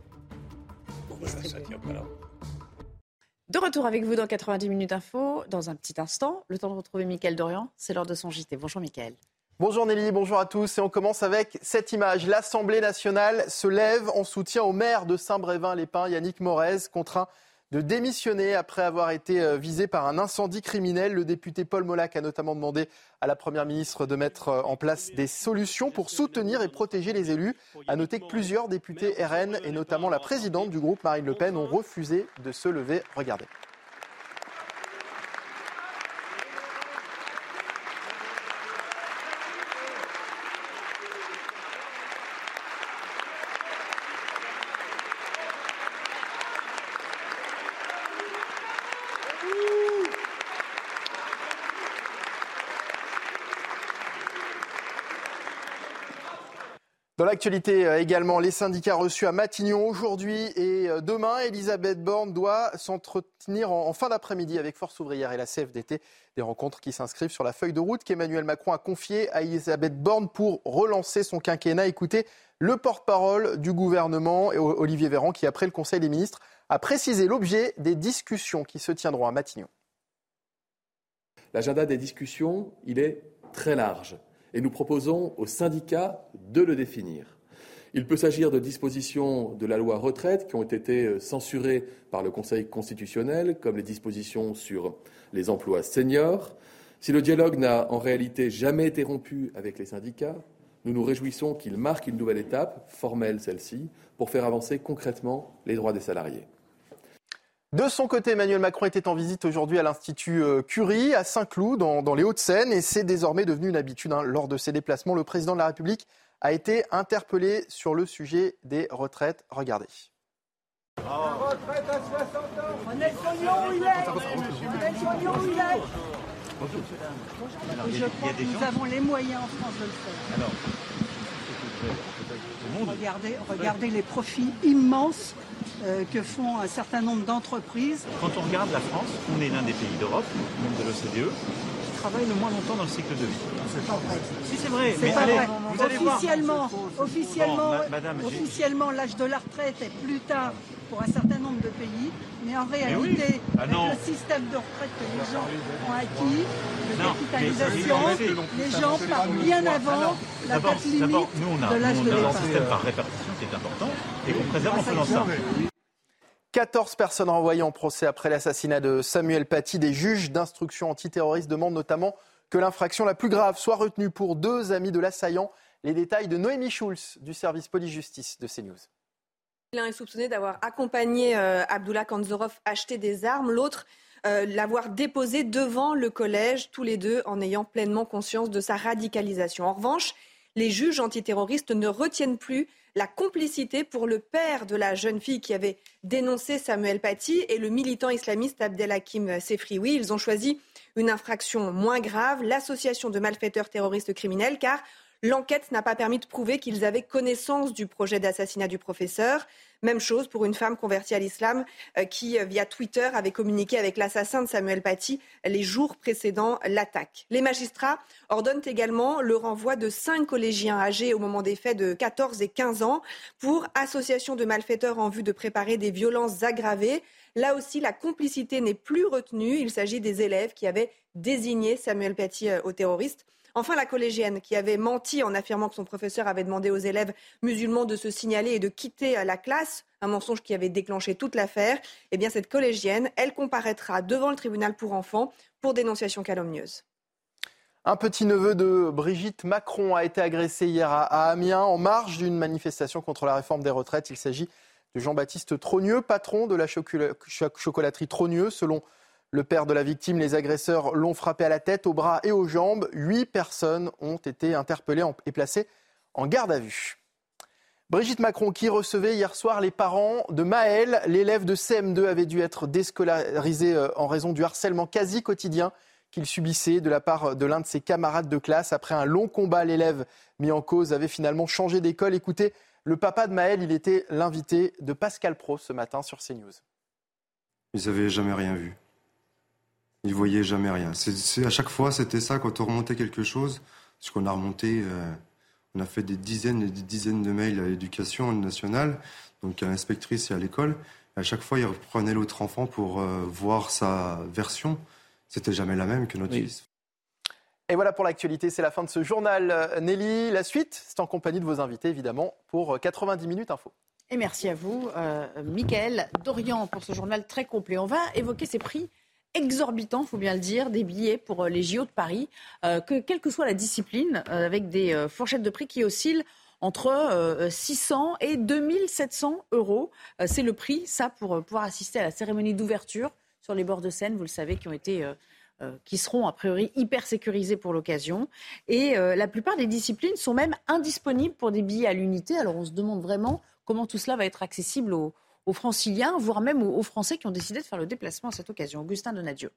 De retour avec vous dans 90 minutes info, dans un petit instant. Le temps de retrouver Mickaël Dorian, c'est l'heure de son JT. Bonjour Mickaël. Bonjour Nelly, bonjour à tous. Et on commence avec cette image. L'Assemblée nationale se lève en soutien au maire de Saint-Brévin-les-Pins, Yannick Morez, contraint de démissionner après avoir été euh, visé par un incendie criminel. Le député Paul Molac a notamment demandé à la Première ministre de mettre euh, en place des solutions pour soutenir et protéger les élus. À noter que plusieurs députés RN et notamment la présidente du groupe Marine Le Pen ont refusé de se lever. Regardez. Dans l'actualité euh, également, les syndicats reçus à Matignon aujourd'hui et euh, demain, Elisabeth Borne doit s'entretenir en fin d'après-midi avec Force ouvrière et la CFDT. Des rencontres qui s'inscrivent sur la feuille de route qu'Emmanuel Macron a confiée à Elisabeth Borne pour relancer son quinquennat. Écoutez le porte-parole du gouvernement, Olivier Véran, qui après le Conseil des ministres a précisé l'objet des discussions qui se tiendront à Matignon. L'agenda des discussions, il est très large et nous proposons aux syndicats de le définir. Il peut s'agir de dispositions de la loi retraite qui ont été euh, censurées par le Conseil constitutionnel, comme les dispositions sur les emplois seniors. Si le dialogue n'a en réalité jamais été rompu avec les syndicats, nous nous réjouissons qu'il marque une nouvelle étape, formelle celle-ci, pour faire avancer concrètement les droits des salariés. De son côté, Emmanuel Macron était en visite aujourd'hui à l'Institut euh, Curie, à Saint-Cloud, dans, les Hauts-de-Seine, et c'est désormais devenu une habitude. Hein. Lors de ses déplacements, le président de la République a été interpellé sur le sujet des retraites. Regardez. retraite à 60 ans. On est où il est. On est où il est. je crois que nous avons les moyens en France de le faire. Alors, regardez, regardez les profits immenses que font un certain nombre d'entreprises. Quand on regarde la France, on est l'un des pays d'Europe, même de l'OCDE, qui travaille le moins longtemps dans le cycle de vie. C'est pas vrai. Si c'est vrai, mais allez, vous allez officiellement, voir. Officiellement, officiellement, l'âge de la retraite est plus tard pour un certain nombre de pays, mais en réalité, ah avec le système de retraite que les gens ont acquis, de capitalisation, les gens partent bien avant la date limite de l'âge de départ. un système par répartition qui est important et qu'on préserve en faisant ça. 14 personnes renvoyées en procès après l'assassinat de Samuel Paty. Des juges d'instruction antiterroriste demandent notamment que l'infraction la plus grave soit retenue pour deux amis de l'assaillant. Les détails de Noémie Schulz du service police-justice de CNews. L'un est soupçonné d'avoir accompagné euh, Abdullah Kanzorov acheter des armes, l'autre euh, l'avoir déposé devant le collège, tous les deux en ayant pleinement conscience de sa radicalisation. En revanche, les juges antiterroristes ne retiennent plus la complicité pour le père de la jeune fille qui avait dénoncé Samuel Paty et le militant islamiste Abdelhakim Sefrioui. Ils ont choisi une infraction moins grave, l'association de malfaiteurs terroristes criminels, car L'enquête n'a pas permis de prouver qu'ils avaient connaissance du projet d'assassinat du professeur. Même chose pour une femme convertie à l'islam euh, qui, euh, via Twitter, avait communiqué avec l'assassin de Samuel Paty les jours précédant l'attaque. Les magistrats ordonnent également le renvoi de cinq collégiens âgés au moment des faits de 14 et 15 ans pour association de malfaiteurs en vue de préparer des violences aggravées. Là aussi, la complicité n'est plus retenue. Il s'agit des élèves qui avaient désigné Samuel Paty euh, au terroriste. Enfin, la collégienne qui avait menti en affirmant que son professeur avait demandé aux élèves musulmans de se signaler et de quitter la classe, un mensonge qui avait déclenché toute l'affaire, eh bien cette collégienne, elle comparaîtra devant le tribunal pour enfants pour dénonciation calomnieuse. Un petit neveu de Brigitte Macron a été agressé hier à Amiens en marge d'une manifestation contre la réforme des retraites. Il s'agit de Jean-Baptiste Trogneux, patron de la chocolaterie Trogneux. Selon le père de la victime, les agresseurs l'ont frappé à la tête, aux bras et aux jambes. Huit personnes ont été interpellées et placées en garde à vue. Brigitte Macron qui recevait hier soir les parents de Maël, l'élève de CM2 avait dû être déscolarisé euh, en raison du harcèlement quasi quotidien qu'il subissait de la part de l'un de ses camarades de classe. Après un long combat, l'élève mis en cause avait finalement changé d'école. Écoutez, le papa de Maël, il était l'invité de Pascal Pro ce matin sur CNews. Ils n'avaient jamais rien vu. Ils voyaient jamais rien. C'est, à chaque fois, c'était ça quand on remontait quelque chose, parce qu'on a remonté, euh, on a fait des dizaines et des dizaines de mails à l'éducation nationale, donc à l'inspectrice et à l'école. à chaque fois, ils reprenaient l'autre enfant pour euh, voir sa version. C'était jamais la même que notre fils. Et voilà pour l'actualité, c'est la fin de ce journal. Nelly, la suite, c'est en compagnie de vos invités, évidemment, pour 90 minutes info. Et merci à vous, euh, Mickaël Dorian, pour ce journal très complet. On va évoquer ces prix exorbitant, faut bien le dire, des billets pour euh, les JO de Paris, euh, que quelle que soit la discipline, euh, avec des fourchettes de prix qui oscillent entre 600 et 2700 euros. C'est le prix, ça, pour pouvoir assister à la cérémonie d'ouverture sur les bords de Seine, vous le savez, qui ont été qui seront a priori hyper sécurisés pour l'occasion. Et la plupart des disciplines sont même indisponibles pour des billets à l'unité. Alors on se demande vraiment comment tout cela va être accessible aux, aux franciliens, voire même aux, Français qui ont décidé de faire le déplacement à cette occasion. Augustin Donadieu.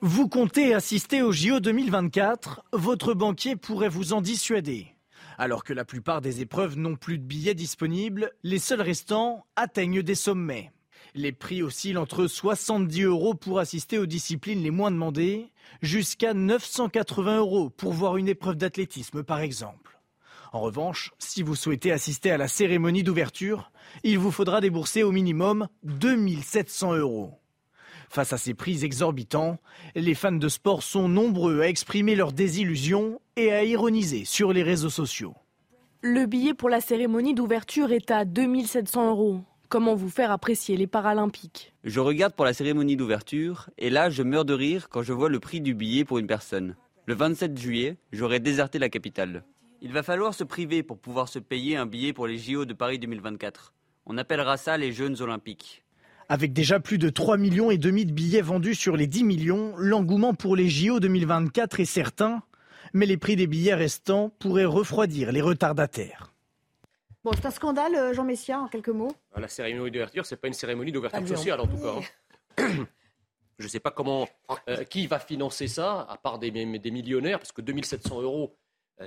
Vous comptez assister au JO 2024 Votre banquier pourrait vous en dissuader. Alors que la plupart des épreuves n'ont plus de billets disponibles, les seuls restants atteignent des sommets. Les prix oscillent entre 70 euros pour assister aux disciplines les moins demandées, jusqu'à 980 euros pour voir une épreuve d'athlétisme par exemple. En revanche, si vous souhaitez assister à la cérémonie d'ouverture, il vous faudra débourser au minimum 2700 euros. Face à ces prix exorbitants, les fans de sport sont nombreux à exprimer leur désillusion et à ironiser sur les réseaux sociaux. Le billet pour la cérémonie d'ouverture est à 2700 euros. Comment vous faire apprécier les Paralympiques? Je regarde pour la cérémonie d'ouverture et là je meurs de rire quand je vois le prix du billet pour une personne. Le 27 juillet, j'aurai déserté la capitale. Il va falloir se priver pour pouvoir se payer un billet pour les JO de Paris 2024. On appellera ça les Jeunes Olympiques. Avec déjà plus de 3 millions et demi de billets vendus sur les 10 millions, l'engouement pour les JO 2024 est certain, mais les prix des billets restants pourraient refroidir les retardataires. Bon, c'est un scandale, euh, Jean Messia, en quelques mots. La cérémonie d'ouverture, c'est pas une cérémonie d'ouverture sociale, en tout cas. hein. (clears throat) Je ne sais pas comment, euh, qui va financer ça, à part des, des millionnaires, parce que 2700 euros,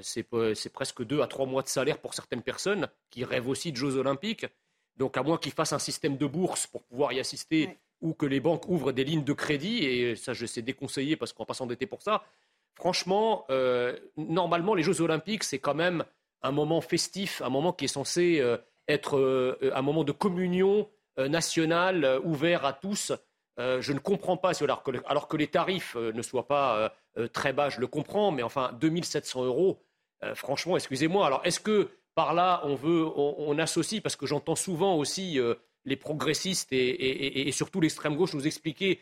c'est pas- c'est presque deux à trois mois de salaire pour certaines personnes qui rêvent aussi de Jeux Olympiques. Donc, à moins qu'ils fassent un système de bourse pour pouvoir y assister ou que les banques ouvrent des lignes de crédit, et ça, je sais déconseiller parce qu'on va pas s'endetter pour ça. Franchement, euh, normalement, les Jeux Olympiques, c'est quand même un moment festif, un moment qui est censé euh, être euh, un moment de communion euh, nationale euh, ouvert à tous. Euh, je ne comprends pas, si- alors que, les tarifs euh, ne soient pas euh, très bas, je le comprends, mais enfin 2700 euros, franchement, excusez-moi. Alors est-ce que par là on veut, on, associe, parce que j'entends souvent aussi les progressistes et, surtout l'extrême gauche nous expliquer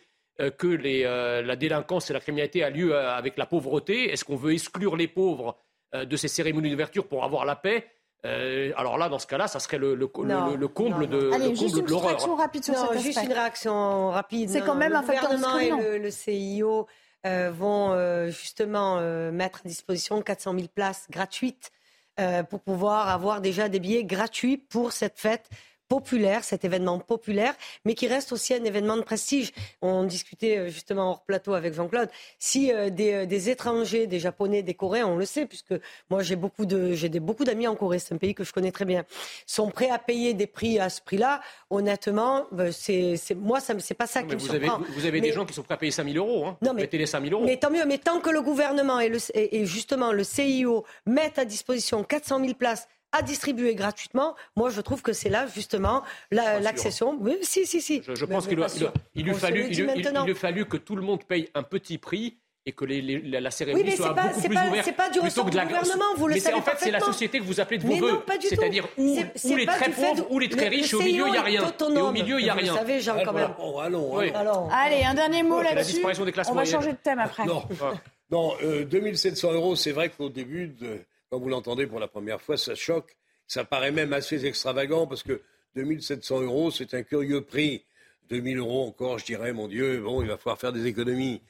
que la délinquance et la criminalité a lieu avec la pauvreté. Est-ce qu'on veut exclure les pauvres de ces cérémonies d'ouverture pour avoir la paix? Euh, alors là, dans ce cas-là, ça serait le, le- le- Non, le- le comble non, de, non. le comble de l'horreur. non, juste une réaction rapide. C'est Non, quand non, même le un facteur gouvernement et discriminant. le, le CIO euh, vont euh, justement euh, mettre à disposition 400 000 places gratuites euh, pour pouvoir avoir déjà des billets gratuits pour cette fête populaire, cet événement populaire, mais qui reste aussi un événement de prestige. On discutait euh, justement hors plateau avec Jean-Claude. Si euh, des, euh, des étrangers, des Japonais, des Coréens, on le sait, puisque moi j'ai beaucoup de j'ai des, beaucoup d'amis en Corée, c'est un pays que je connais très bien, sont prêts à payer des prix à ce prix-là. Honnêtement, c'est c'est- moi ça me- c'est pas ça qui Mais me vous avez, vous avez des gens qui sont prêts à payer 5 000 euros. Hein. Non, mais- Mettez les 5 000 euros. mais tant mieux, mais tant que le gouvernement et, le- et- et justement le CIO mettent à disposition 400 000 places à distribuer gratuitement, moi je trouve que c'est là justement la- l'accession. Oui, si, si, si. Je, pense qu'il il, il fallu, il, il- fallu que tout le monde paye un petit prix et que les- les- la, la cérémonie Oui, mais soit pas- beaucoup plus pas- ouverte. c'est pas du plutôt ressort la- du gouvernement, vous le mais savez en fait, c'est la société que vous appelez de vos voeux. C'est-à-dire où, les très pauvres, de- où les très le- riches, le et au milieu, il n'y a rien. Et au milieu, il n'y a Vous rien. savez, Jean, quand même. Bon, allons, Oui. allons. Allez, un dernier mot la là-dessus. disparition des classes On va changer de thème après. Non, non euh, 2700 euros, c'est vrai qu'au début, de- quand vous l'entendez pour la première fois, ça choque. Ça paraît même assez extravagant parce que 2700 euros, c'est un curieux prix. 2000 euros encore, je dirais, mon Dieu, bon, il va falloir faire des économies.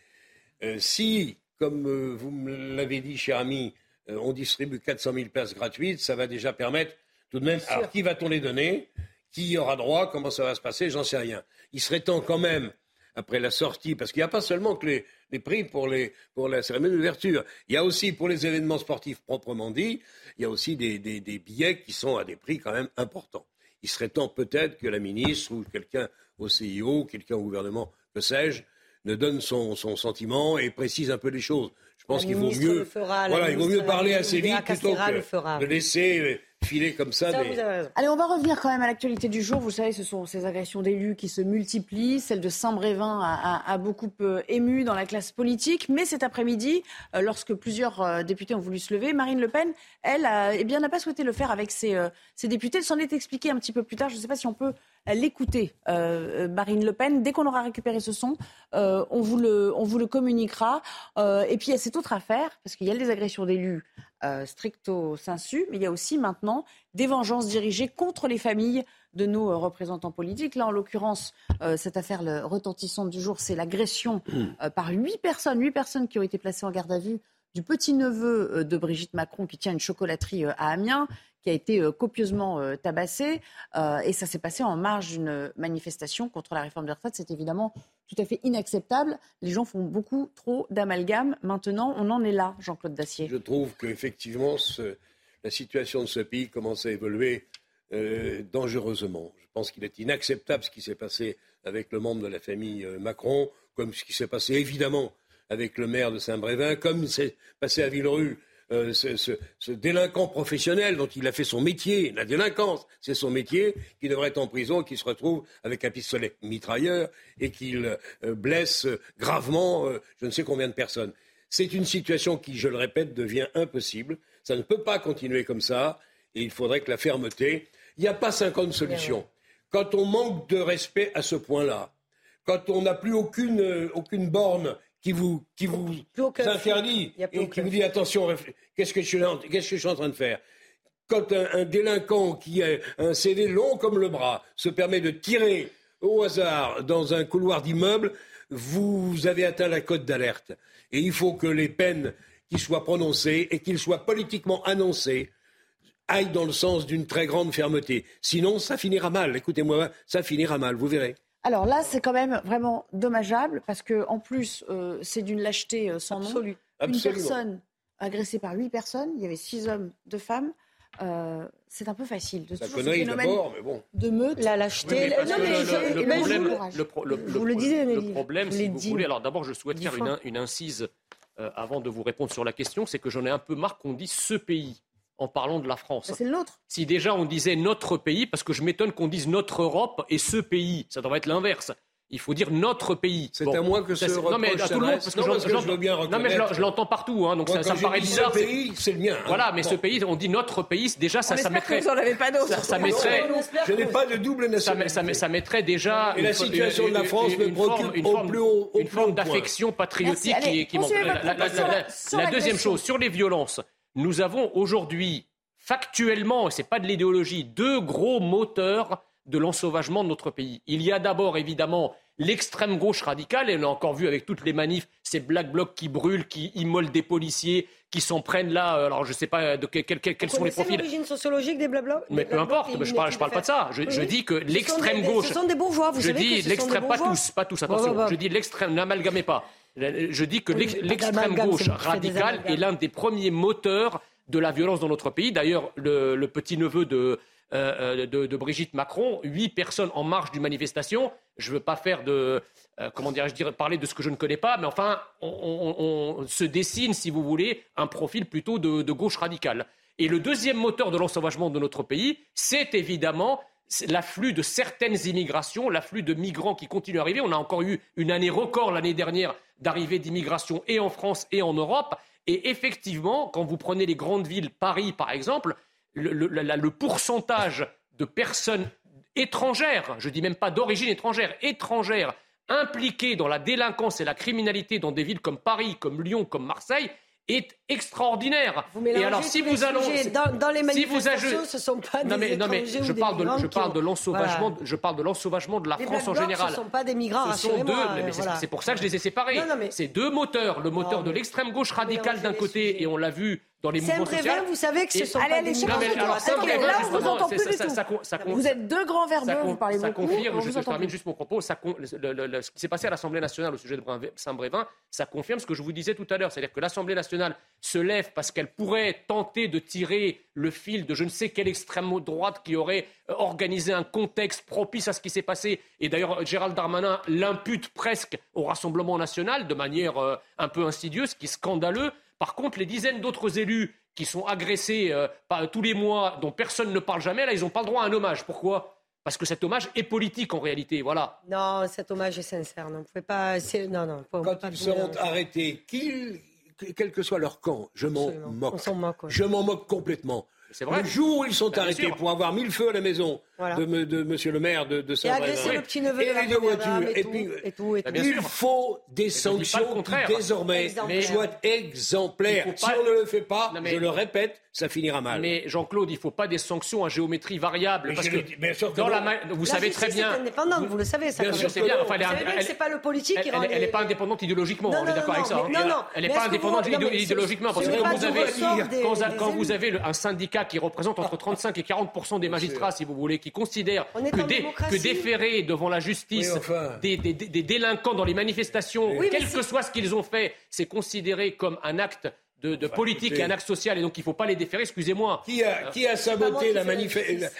Euh, si, comme euh, vous me l'avez dit, cher ami, euh, on distribue 400 000 places gratuites, ça va déjà permettre tout de même. Alors, qui va-t-on les donner? Qui y aura droit? Comment ça va se passer? J'en sais rien. Il serait temps quand même, après la sortie, parce qu'il n'y a pas seulement que les, les prix pour, les, pour la cérémonie d'ouverture, il y a aussi pour les événements sportifs proprement dit, il y a aussi des, des- des billets qui sont à des prix quand même importants. Il serait temps peut-être que la ministre ou quelqu'un au CIO, quelqu'un au gouvernement, que sais-je, ne donne son, son sentiment et précise un peu les choses. Je pense qu'il vaut mieux, fera, voilà, il vaut mieux parler Léa assez vite plutôt que le fera. de laisser filer comme ça, Ça. Allez, on va revenir quand même à l'actualité du jour. Vous savez, ce sont ces agressions d'élus qui se multiplient. Celle de Saint-Brévin a, a- a beaucoup euh, ému dans la classe politique. Mais cet après-midi, euh, lorsque plusieurs euh, députés ont voulu se lever, Marine Le Pen, elle, a- eh bien, n'a pas souhaité le faire avec ses, euh, ses députés. Elle s'en est expliquée un petit peu plus tard. Je ne sais pas si on peut l'écouter, euh, euh, Marine Le Pen. Dès qu'on aura récupéré ce son, euh, on, vous le, on vous le communiquera. Euh, et puis, il y a cette autre affaire, parce qu'il y a les agressions d'élus stricto sensu, mais il y a aussi maintenant des vengeances dirigées contre les familles de nos représentants politiques. Là, en l'occurrence, cette affaire le- retentissante du jour, c'est l'agression euh, par huit personnes, huit personnes qui ont été placées en garde à vue du petit-neveu euh, de Brigitte Macron qui tient une chocolaterie euh, à Amiens, qui a été euh, copieusement tabassé. Et ça s'est passé en marge d'une manifestation contre la réforme des retraites. C'est évidemment tout à fait inacceptable. Les gens font beaucoup trop d'amalgame. Maintenant, on en est là, Jean-Claude Dacier. Je trouve qu'effectivement, la situation de ce pays commence à évoluer dangereusement. Je pense qu'il est inacceptable ce qui s'est passé avec le membre de la famille Macron, comme ce qui s'est passé évidemment avec le maire de Saint-Brévin, comme c'est passé à Villerue. Euh, ce, ce, ce, délinquant professionnel dont il a fait son métier, la délinquance, c'est son métier, qui devrait être en prison, qui se retrouve avec un pistolet mitrailleur et qu'il euh, blesse gravement euh, je ne sais combien de personnes. C'est une situation qui, je le répète, devient impossible. Ça ne peut pas continuer comme ça et il faudrait que la fermeté. Il n'y a pas 50 solutions. Quand on manque de respect à ce point-là, quand on n'a plus aucune, aucune borne qui vous, qui vous interdit et qui vous dit attention, qu'est-ce que, je suis, qu'est-ce que je suis en train de faire? Quand un, un, délinquant qui a un CV long comme le bras se permet de tirer au hasard dans un couloir d'immeuble, vous avez atteint la cote d'alerte. Et il faut que les peines qui soient prononcées et qu'ils soient politiquement annoncées aillent dans le sens d'une très grande fermeté. Sinon, ça finira mal. Écoutez-moi, ça finira mal, vous verrez. Alors là, c'est quand même vraiment dommageable parce que en plus, euh, c'est d'une lâcheté euh, sans nom. Une Absolument. personne agressée par huit personnes, il y avait six hommes, deux femmes. Euh, c'est un peu facile. De La connerie phénomène d'abord, mais bon. de meute. La lâcheté. Le- problème- si vous dit. voulez, alors d'abord, je souhaite faire une, in- une incise euh, avant de vous répondre sur la question, c'est que j'en ai un peu marre qu'on dise ce pays en parlant de la France. C'est le nôtre. Si déjà on disait notre pays, parce que je m'étonne qu'on dise notre Europe et ce pays, ça devrait être l'inverse. Il faut dire notre pays. C'est à moi que ça, ce Non, mais à tout le monde, parce que Non, j'en- parce que je veux bien Non, mais je je l'entends partout, hein, donc Moi, ça, ça me paraît ce bizarre. c'est- pays, c'est le mien. hein. Voilà, mais ce Bon. pays, on dit notre pays, déjà ça, On ça espère que mettrait. vous en avez pas d'autres. Ça, ça mettrait. Je n'ai pas de double nationalité. ça, met- ça mettrait déjà. Et la une situation de la une- France une- me une forme- préoccupe une au forme- plus haut- au Une forme d'affection patriotique qui, qui manque. La, deuxième chose, sur les violences, nous avons aujourd'hui, factuellement, et ce n'est pas de l'idéologie, deux gros moteurs de l'ensauvagement de notre pays. Il y a d'abord, évidemment, l'extrême gauche radicale, et on l'a encore vu avec toutes les manifs, ces black blocs qui brûlent, qui immolent des policiers, qui s'en prennent là, euh, alors je ne sais pas de quel- quel- quels sont les profils. l'origine sociologique des blabla Mais peu importe, je ne parle, je parle pas de ça. Je, je dis que l'extrême gauche. Ce sont des bourgeois, vous je savez dis que ce sont pas tous, pas tous, Bah, attention. bah, bah. Je dis l'extrême, n'amalgamez pas. Je dis que Oui, l'extrême gauche radicale est l'un des premiers moteurs de la violence dans notre pays. D'ailleurs, le, le petit-neveu de, euh, de, de Brigitte Macron, huit personnes en marge d'une manifestation. Je ne veux pas faire de, euh, comment dirais-je, parler de ce que je ne connais pas, mais enfin, on, on- on se dessine, si vous voulez, un profil plutôt de, de gauche radicale. Et le deuxième moteur de l'ensauvagement de notre pays, c'est évidemment l'afflux de certaines immigrations, l'afflux de migrants qui continuent à arriver. On a encore eu une année record l'année dernière d'arrivée d'immigration et en France et en Europe. Et effectivement, quand vous prenez les grandes villes, Paris par exemple, le, le- pourcentage de personnes étrangères, je dis même pas d'origine étrangère, étrangères, impliquées dans la délinquance et la criminalité dans des villes comme Paris, comme Lyon, comme Marseille, est extraordinaire. Vous et alors, si vous allons, sujets. Dans- dans les si vous manifestations, ce sont pas non des mais, non mais étrangers je parle de, migrants je qui parle ont- de l'ensauvagement, Voilà. je parle de l'ensauvagement de la Les France en général. ce sont pas des migrants, Ce sont deux, euh, c'est voilà. c'est pour ça que je les ai séparés. Mais- C'est deux moteurs, le moteur Non, de l'extrême gauche radicale d'un côté, et on l'a vu dans les mouvements sociaux. Vous savez que ce sont Allez, pas allez, des là, on vous entend plus ça- du ça- tout. ça ça Vous êtes deux grands ça, verbeux, vous parlez ça beaucoup. confirme, on je, vous je entend termine plus. juste mon propos, ça con- le- le- le- ce qui s'est passé à l'Assemblée nationale au sujet de Saint-Brévin, ça confirme ce que je vous disais tout à l'heure, c'est-à-dire que l'Assemblée nationale se lève parce qu'elle pourrait tenter de tirer le fil de je ne sais quelle extrême droite qui aurait euh, organisé un contexte propice à ce qui s'est passé. Et d'ailleurs, Gérald Darmanin l'impute presque au Rassemblement national de manière euh, un peu insidieuse, ce qui est scandaleux. Par contre, les dizaines d'autres élus qui sont agressés euh, par- tous les mois, dont personne ne parle jamais, là, ils n'ont pas le droit à un hommage. Pourquoi? Parce que cet hommage est politique en réalité. Voilà. Non, cet hommage est sincère. Non, vous pouvez pas. c'est- Non, non. faut- Quand pas ils tout seront arrêtés, qu'ils- quel que soit leur camp, je m'en moque. On s'en moque, ouais. Je m'en moque complètement. C'est vrai. Le jour où ils sont Bah, arrêtés pour avoir mis le feu à la maison Voilà. de, me- de Monsieur le maire de, de Et petit-neveu et la les deux voitures, et et puis et tout, et Bah, tout. il faut des pas sanctions qui désormais soient exemplaires. Faut Si pas- on ne le fait pas, Non, mais- je le répète, ça finira mal. Mais Jean-Claude, il ne faut pas des sanctions à géométrie variable. Mais parce que le dis, bien sûr que dans la ma- vous La savez très bien. indépendante, vous le savez, ça. Bien sûr bien. Enfin, elle elle- c'est pas le politique qui Elle n'est les- pas indépendante idéologiquement, Non, on est non, d'accord avec ça. hein. non, non. Elle n'est pas indépendante idéologiquement. Parce ce que quand pas vous avez, un syndicat qui représente entre 35 et 40 des magistrats, si vous voulez, qui considère On est que, dé- déférer devant la justice Oui, enfin. des, des- des- des délinquants dans les manifestations, Oui, quel que soit ce qu'ils ont fait, c'est considéré comme un acte de, de politique et un axe social, et donc il ne faut pas les déférer, excusez-moi. Qui a, qui a saboté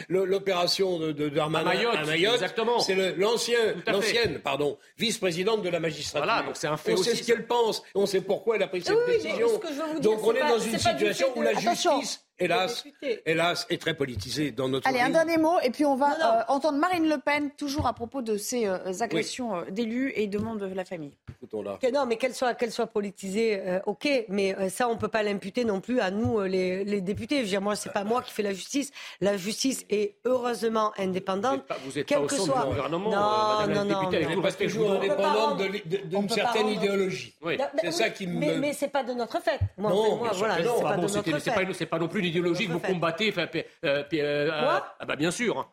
l'opération de, de Darmanin à Mayotte, exactement. C'est l'ancienne, pardon, vice-présidente de la magistrature. Voilà, donc c'est un fait On sait ce qu'elle pense, on sait pourquoi elle a pris cette Oui, décision. ce que je veux vous dire, donc on est pas- dans une situation où la Attention. justice, hélas, hélas, est très politisée dans notre Allez, un dernier mot, et puis on va euh, entendre Marine Le Pen, toujours à propos de ces euh, agressions euh, d'élus et demande de la famille. Écoutons-la. Que non, mais qu'elle soit, qu'elle soit politisée, euh, ok, mais euh, ça, on peut pas l'imputer non plus à nous, euh, les, les députés. Je veux dire, moi, c'est pas moi qui fais la justice. La justice est heureusement indépendante. Vous n'êtes quel pas au que centre soit. du gouvernement, non, euh, Madame la non, non, députée, avec mais- tout le respect que je vous Toujours indépendante d'une pas certaine rendre- idéologie. C'est mais ça qui Mais, me- mais c'est pas de notre fait. Moi, voilà, c'est Ah pas bon, de notre pas, fait. c'est pas non plus idéologie que vous fait. combattez. euh, euh, Moi ah bah bien sûr.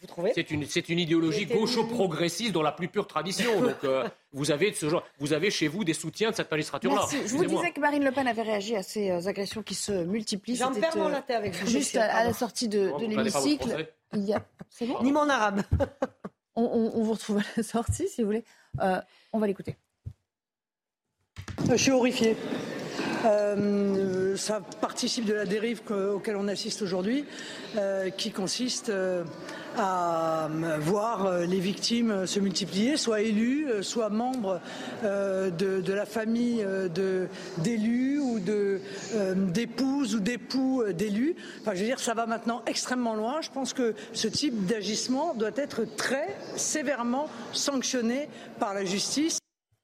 Vous trouvez C'est une, c'est une idéologie gaucho-progressiste dans la plus pure tradition. (laughs) Donc, euh, vous avez de ce genre, vous avez chez vous des soutiens de cette magistrature-là. Merci. Je vous disais que Marine Le Pen avait réagi à ces euh, agressions qui se multiplient. J'en perds mon euh, latte avec vous, Juste à, à la sortie de, de l'hémicycle. français. Il y a... C'est bon Ni mon arabe. (laughs) on, on- on vous retrouve à la sortie, si vous voulez. Euh, on va l'écouter. Je suis horrifié. Euh, ça participe de la dérive que- auquel on assiste aujourd'hui, euh, qui consiste euh, à voir les victimes se multiplier, soit élus, euh, soit membres de, la famille d'élus ou d'épouses ou d'époux d'élus. Enfin, je veux dire, ça va maintenant extrêmement loin. Je pense que ce type d'agissement doit être très sévèrement sanctionné par la justice.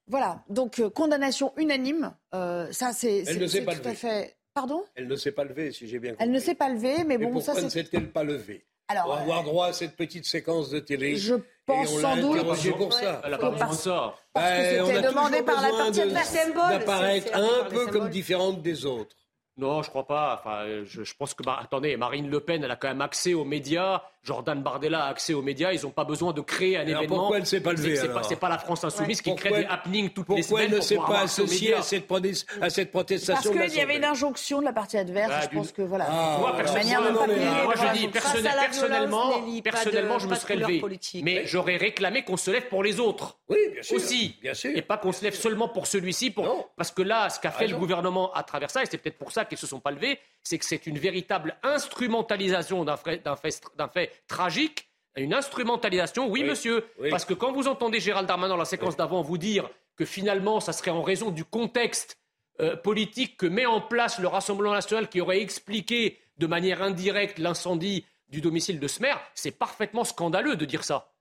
Voilà, donc euh, condamnation unanime. Euh, ça, c'est Elle c'est- ne s'est c'est pas tout à levée. fait. Pardon? Elle ne s'est pas levée, si j'ai bien compris. Elle ne s'est pas levée, mais bon, ça pourquoi ne c'est. s'est-elle pas levée? Alors, Pour avoir droit à cette petite séquence de télé. Je pense et on sans l'a doute- pour ça. Elle a pas besoin de ça. Parce que Ben, on c'était demandé par la partie de-. Symbole, D'apparaître un peu comme différente des autres. Non, je crois pas. Enfin, euh, je, je pense que, bah, attendez, Marine Le Pen, elle a quand même accès aux médias. Jordan Bardella a accès aux médias. Ils n'ont pas besoin de créer un Alors événement. pourquoi elle ne s'est pas levée, C'est pas, pas la France insoumise qui Pourquoi crée des happenings toutes les Pourquoi semaines. elle ne s'est pas associée à cette, protest- à cette Parce protestation de qu'il y avait une injonction de la partie adverse. Bah, je pense que voilà. Ah, Moi, personnellement, manière de non, moi, je dis personnel- personnellement, violence, de- je me serais levé. politique. Mais j'aurais réclamé qu'on se lève pour les autres. Oui, bien sûr. Aussi. Bien sûr. Et pas qu'on se lève seulement pour celui-ci. Pour... Parce que là, ce qu'a fait le raison. gouvernement à travers ça, et c'est peut-être pour ça qu'ils ne se sont pas levés, c'est que c'est une véritable instrumentalisation d'un fait, tragique. Une instrumentalisation, oui, Oui. monsieur. Oui. Parce que quand vous entendez Gérald Darmanin dans la séquence d'avant vous dire que finalement, ça serait en raison du contexte euh, politique que met en place le Rassemblement national qui aurait expliqué de manière indirecte l'incendie du domicile de Smer, c'est parfaitement scandaleux de dire ça.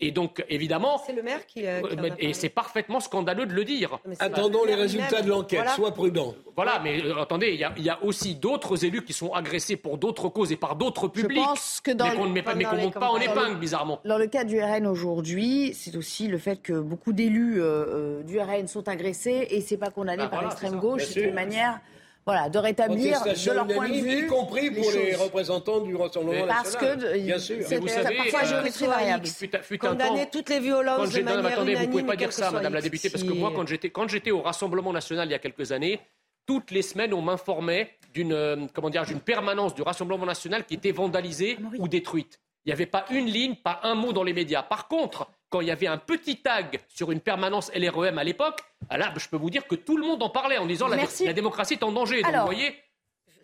Et donc, évidemment, C'est le maire qui. euh, qui et c'est parfaitement scandaleux de le dire. Attendons le les résultats de l'enquête. Voilà. Sois prudent. Voilà, mais euh, attendez, il y, a- il y a aussi d'autres élus qui sont agressés pour d'autres causes et par d'autres Je publics. pense que dans mais qu'on le- ne met pas, mais pendant qu'on les monte pas en épingle, bizarrement. Dans le cas du RN aujourd'hui, c'est aussi le fait que beaucoup d'élus euh, du RN sont agressés et c'est pas condamné Ah, par voilà, l'extrême gauche. C'est une manière voilà, de rétablir de leur point de vue. y compris pour les, représentants du Rassemblement Parce national. que bien sûr. vous savez, parfois euh, géométrie variable. Fut, fut un Condamner temps- toutes les Quand violences de j'ai- non, manière attendez, vous unanime, pouvez pas dire ça, Madame la députée, parce que moi, quand j'étais quand j'étais au Rassemblement national il y a quelques années, toutes les semaines, on m'informait d'une euh, comment dire d'une permanence du Rassemblement national qui était vandalisée ou détruite. Il n'y avait pas une ligne, pas un mot dans les médias. Par contre, quand il y avait un petit tag sur une permanence LREM à l'époque, ah là, je peux vous dire que tout le monde en parlait en disant la, démocratie est en danger. Donc, Alors, vous voyez,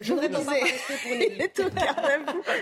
Je vous voudrais pas pour Nelly. (laughs)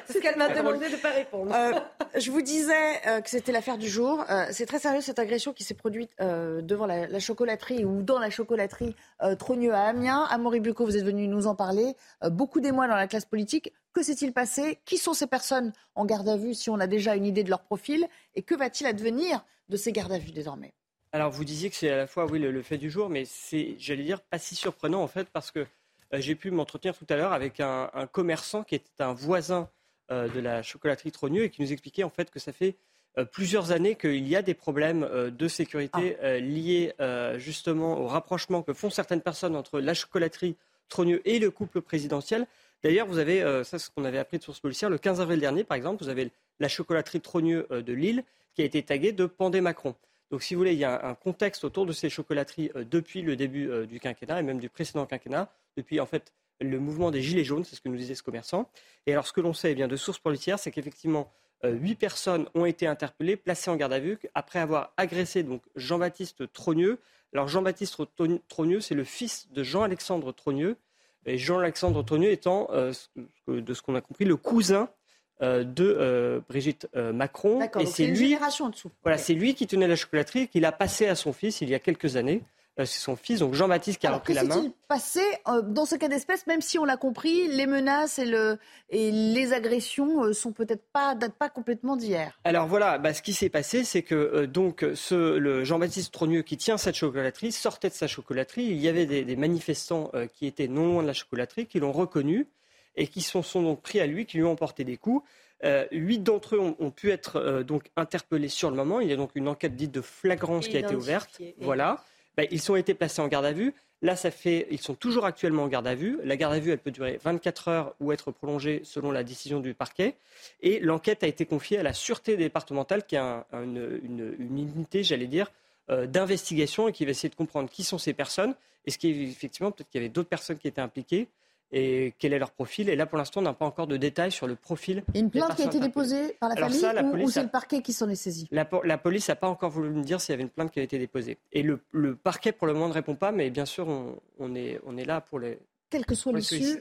Parce qu'elle m'a demandé de ne pas répondre. Euh, je vous disais euh, que c'était l'affaire du jour. Euh, c'est très sérieux cette agression qui s'est produite euh, devant la, la chocolaterie ou dans la chocolaterie euh, Trogneux à Amiens. Amaury Bucco, vous êtes venu nous en parler. Euh, beaucoup d'émois dans la classe politique. Que s'est-il passé? Qui sont ces personnes en garde à vue si on a déjà une idée de leur profil? Et que va-t-il advenir de ces gardes à vue désormais? Alors, vous disiez que c'est à la fois oui, le, le fait du jour, mais c'est, j'allais dire, pas si surprenant en fait, parce que euh, j'ai pu m'entretenir tout à l'heure avec un, un commerçant qui était un voisin euh, de la chocolaterie Trogneux et qui nous expliquait en fait que ça fait euh, plusieurs années qu'il y a des problèmes euh, de sécurité euh, liés euh, justement au rapprochement que font certaines personnes entre la chocolaterie Trogneux et le couple présidentiel. D'ailleurs, vous avez, euh, ça c'est ce qu'on avait appris de sources policières, le 15 avril dernier par exemple, vous avez la chocolaterie Trogneux euh, de Lille qui a été taguée de Pandé Macron. Donc, si vous voulez, il y a un contexte autour de ces chocolateries euh, depuis le début euh, du quinquennat et même du précédent quinquennat, depuis en fait le mouvement des Gilets jaunes, c'est ce que nous disait ce commerçant. Et alors, ce que l'on sait eh bien, de sources policières, c'est qu'effectivement, euh, huit personnes ont été interpellées, placées en garde à vue, après avoir agressé donc Jean-Baptiste Trogneux. Alors, Jean-Baptiste Trogneux, c'est le fils de Jean-Alexandre Trogneux, Et Jean-Alexandre Trogneux étant, de ce qu'on a compris, le cousin de Brigitte Macron. D'accord, c'est lui, c'est lui qui tenait la chocolaterie, qu'il a passé à son fils il y a quelques années. Euh, c'est son fils, donc Jean-Baptiste, qui a repris la main. passé euh, dans ce cas d'espèce, même si on l'a compris, les menaces et, le, et les agressions euh, sont peut-être pas datent pas complètement d'hier. Alors voilà, bah, ce qui s'est passé, c'est que donc ce, le Jean-Baptiste Trogneux qui tient cette chocolaterie sortait de sa chocolaterie. Il y avait des, manifestants qui étaient non loin de la chocolaterie, qui l'ont reconnu et qui sont, sont donc pris à lui, qui lui ont porté des coups. huit d'entre eux ont, pu être donc interpellés sur le moment. Il y a donc une enquête dite de flagrance qui a été ouverte. Voilà. Ben, ils ont été placés en garde à vue. Là, ça fait, ils sont toujours actuellement en garde à vue. La garde à vue, elle peut durer 24 heures ou être prolongée selon la décision du parquet. Et l'enquête a été confiée à la sûreté départementale, qui est une, unité, j'allais dire, euh, d'investigation et qui va essayer de comprendre qui sont ces personnes. Et ce qui est effectivement, peut-être qu'il y avait d'autres personnes qui étaient impliquées et quel est leur profil? Et là, pour l'instant, on n'a pas encore de détails sur le profil. une plainte qui a été déposée par la famille ou, c'est le parquet qui s'en est saisi? La, police n'a pas encore voulu me dire s'il y avait une plainte qui a été déposée. Et le, parquet, pour le moment, ne répond pas, mais bien sûr, on, est, on est là pour les. Quel que soit l'issue,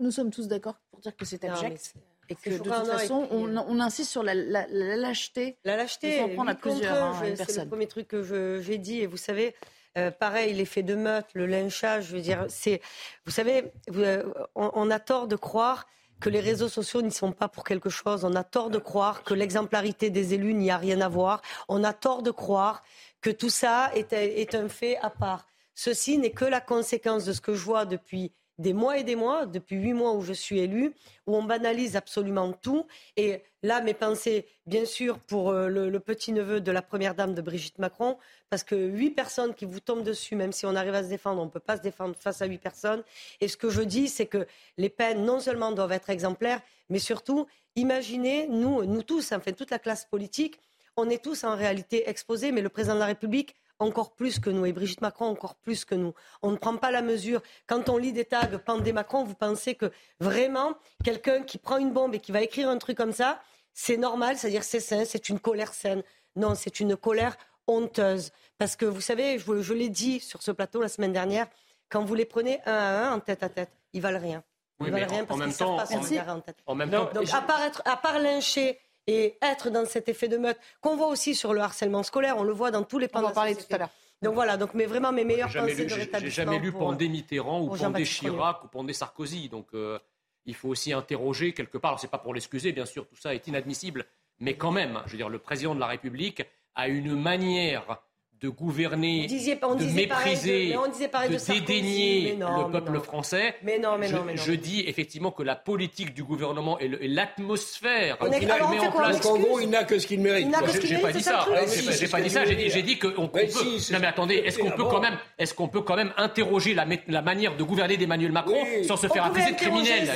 nous sommes tous d'accord pour dire que c'est abject. et que de toute façon, on, insiste sur la, lâcheté. La lâcheté. On prendre à plusieurs C'est le premier truc que j'ai dit. Et vous savez, euh, pareil, l'effet de meute, le lynchage, je veux dire, c'est. Vous savez, euh, on, a tort de croire que les réseaux sociaux n'y sont pas pour quelque chose. On a tort de croire que l'exemplarité des élus n'y a rien à voir. On a tort de croire que tout ça est, est un fait à part. Ceci n'est que la conséquence de ce que je vois depuis des mois et des mois, depuis huit mois où je suis élue, où on banalise absolument tout. Et là, mes pensées, bien sûr, pour euh, le, petit-neveu de la première dame de Brigitte Macron, parce que huit personnes qui vous tombent dessus, même si on arrive à se défendre, on ne peut pas se défendre face à huit personnes. Et ce que je dis, c'est que les peines, non seulement doivent être exemplaires, mais surtout, imaginez, nous, nous tous, enfin toute la classe politique, on est tous en réalité exposés, mais le président de la République encore plus que nous, et Brigitte Macron encore plus que nous. On ne prend pas la mesure. Quand on lit des tags Pendez Macron, vous pensez que vraiment, quelqu'un qui prend une bombe et qui va écrire un truc comme ça, c'est normal, c'est-à-dire c'est sain, c'est une colère saine. Non, c'est une colère honteuse. Parce que vous savez, je, l'ai dit sur ce plateau la semaine dernière, quand vous les prenez un à un, en tête à tête, ils valent rien. Ils valent rien parce qu'ils ne savent pas se en tête. En même temps, Donc, à part, être, à part lyncher et être dans cet effet de meute qu'on voit aussi sur le harcèlement scolaire. On le voit dans tous les plans. On va en parler tout à l'heure. Donc voilà, donc mais vraiment mes meilleurs pensées de rétablissement. J'ai jamais lu Pandé Mitterrand ou Pandé Chirac ou Pandé Sarkozy. Donc euh, il faut aussi interroger quelque part. Alors c'est pas pour l'excuser, bien sûr, tout ça est inadmissible, mais quand même, je veux dire, le président de la République a une manière de gouverner, de mépriser, de, dédaigner le peuple français. Mais non, mais je, non, mais non. Je dis effectivement que la politique du gouvernement et l'atmosphère qu'il met en place. en gros, il n'a que ce qu'il mérite. J'ai pas dit ça. J'ai pas dit ça. J'ai dit qu'on peut. Non mais attendez, est-ce qu'on peut quand même, est-ce qu'on peut quand même interroger la manière de gouverner d'Emmanuel Macron sans se faire accuser de criminel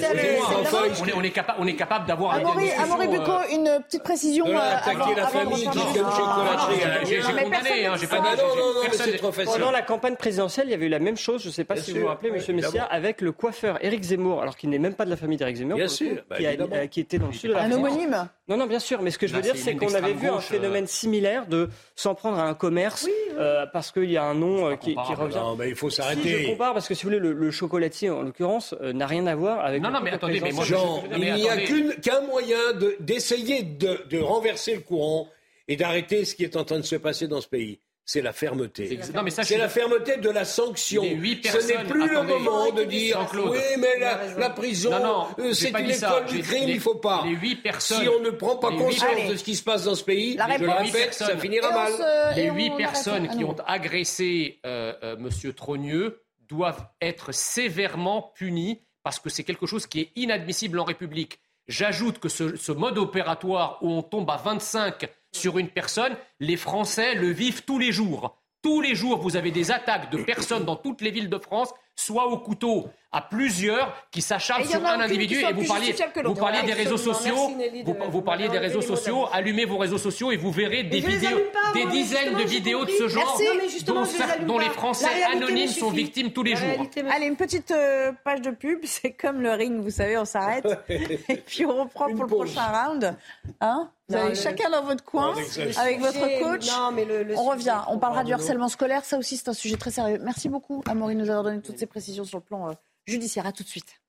On est capable, on est capable d'avoir. Amaury Bucco, une petite précision. Attaquer la famille chocolaterie. J'ai condamné. Ah non, non, non, c'est trop facile. Pendant la campagne présidentielle, il y avait eu la même chose, je ne sais pas si vous vous rappelez, Monsieur Messia, avec le coiffeur Éric Zemmour, alors qu'il n'est même pas de la famille d'Éric Zemmour, bien sûr, qui, euh, qui, était dans le sud de la France. Un homonyme Non, non, bien sûr, mais ce que je veux dire, c'est qu'on avait vu un phénomène similaire de s'en prendre à un commerce euh, parce qu'il y a un nom euh, qui, revient. Non, mais il faut s'arrêter. je compare, parce que si vous voulez, le, chocolatier, en l'occurrence, n'a rien à voir avec. Non, non, mais attendez, mais moi, Jean, il n'y a qu'un moyen d'essayer de renverser le courant et d'arrêter ce qui est en train de se passer dans ce pays c'est la fermeté. C'est la fermeté de la sanction. Ce n'est plus le moment de dire oui, mais la, prison, euh, c'est une école du crime, il ne faut pas. si on ne prend pas conscience de ce qui se passe dans ce pays, je le répète, ça finira mal. les huit personnes qui ont agressé euh, euh, M. Trogneux doivent être sévèrement punies parce que c'est quelque chose qui est inadmissible en République. J'ajoute que ce, ce mode opératoire où on tombe à 25 sur une personne, les Français le vivent tous les jours. Tous les jours, vous avez des attaques de personnes dans toutes les villes de France, soit au couteau, à plusieurs qui s'acharnent sur un individu. et vous parliez, vous parliez des réseaux sociaux, vous, parliez des réseaux sociaux, allumez vos réseaux sociaux et vous verrez des vidéos, des dizaines de vidéos de ce genre dont, les Français anonymes sont victimes tous les jours. Allez, une petite euh, page de pub, c'est comme le ring, vous savez, on s'arrête. (laughs) Et puis on reprend pour le prochain round. Hein? Vous allez chacun dans votre coin avec votre coach. on revient. On parlera du harcèlement scolaire. Ça aussi, c'est un sujet très sérieux. Merci beaucoup, Amaury, de nous avoir donné toutes ces précisions sur le plan euh, judiciaire. À tout de suite.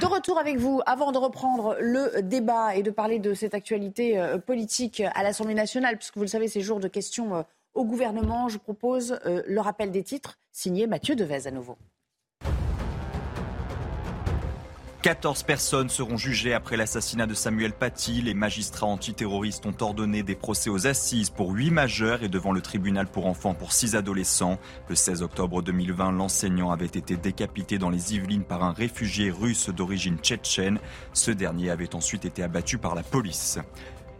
De retour avec vous, avant de reprendre le débat et de parler de cette actualité euh, politique à l'Assemblée nationale, puisque vous le savez, c'est jour de questions euh, au gouvernement, je propose euh, le rappel des titres, signé Mathieu Devez à nouveau. 14 personnes seront jugées après l'assassinat de Samuel Paty. Les magistrats antiterroristes ont ordonné des procès aux assises pour 8 majeurs et devant le tribunal pour enfants pour 6 adolescents. Le 16 octobre 2020, l'enseignant avait été décapité dans les Yvelines par un réfugié russe d'origine tchétchène. Ce dernier avait ensuite été abattu par la police.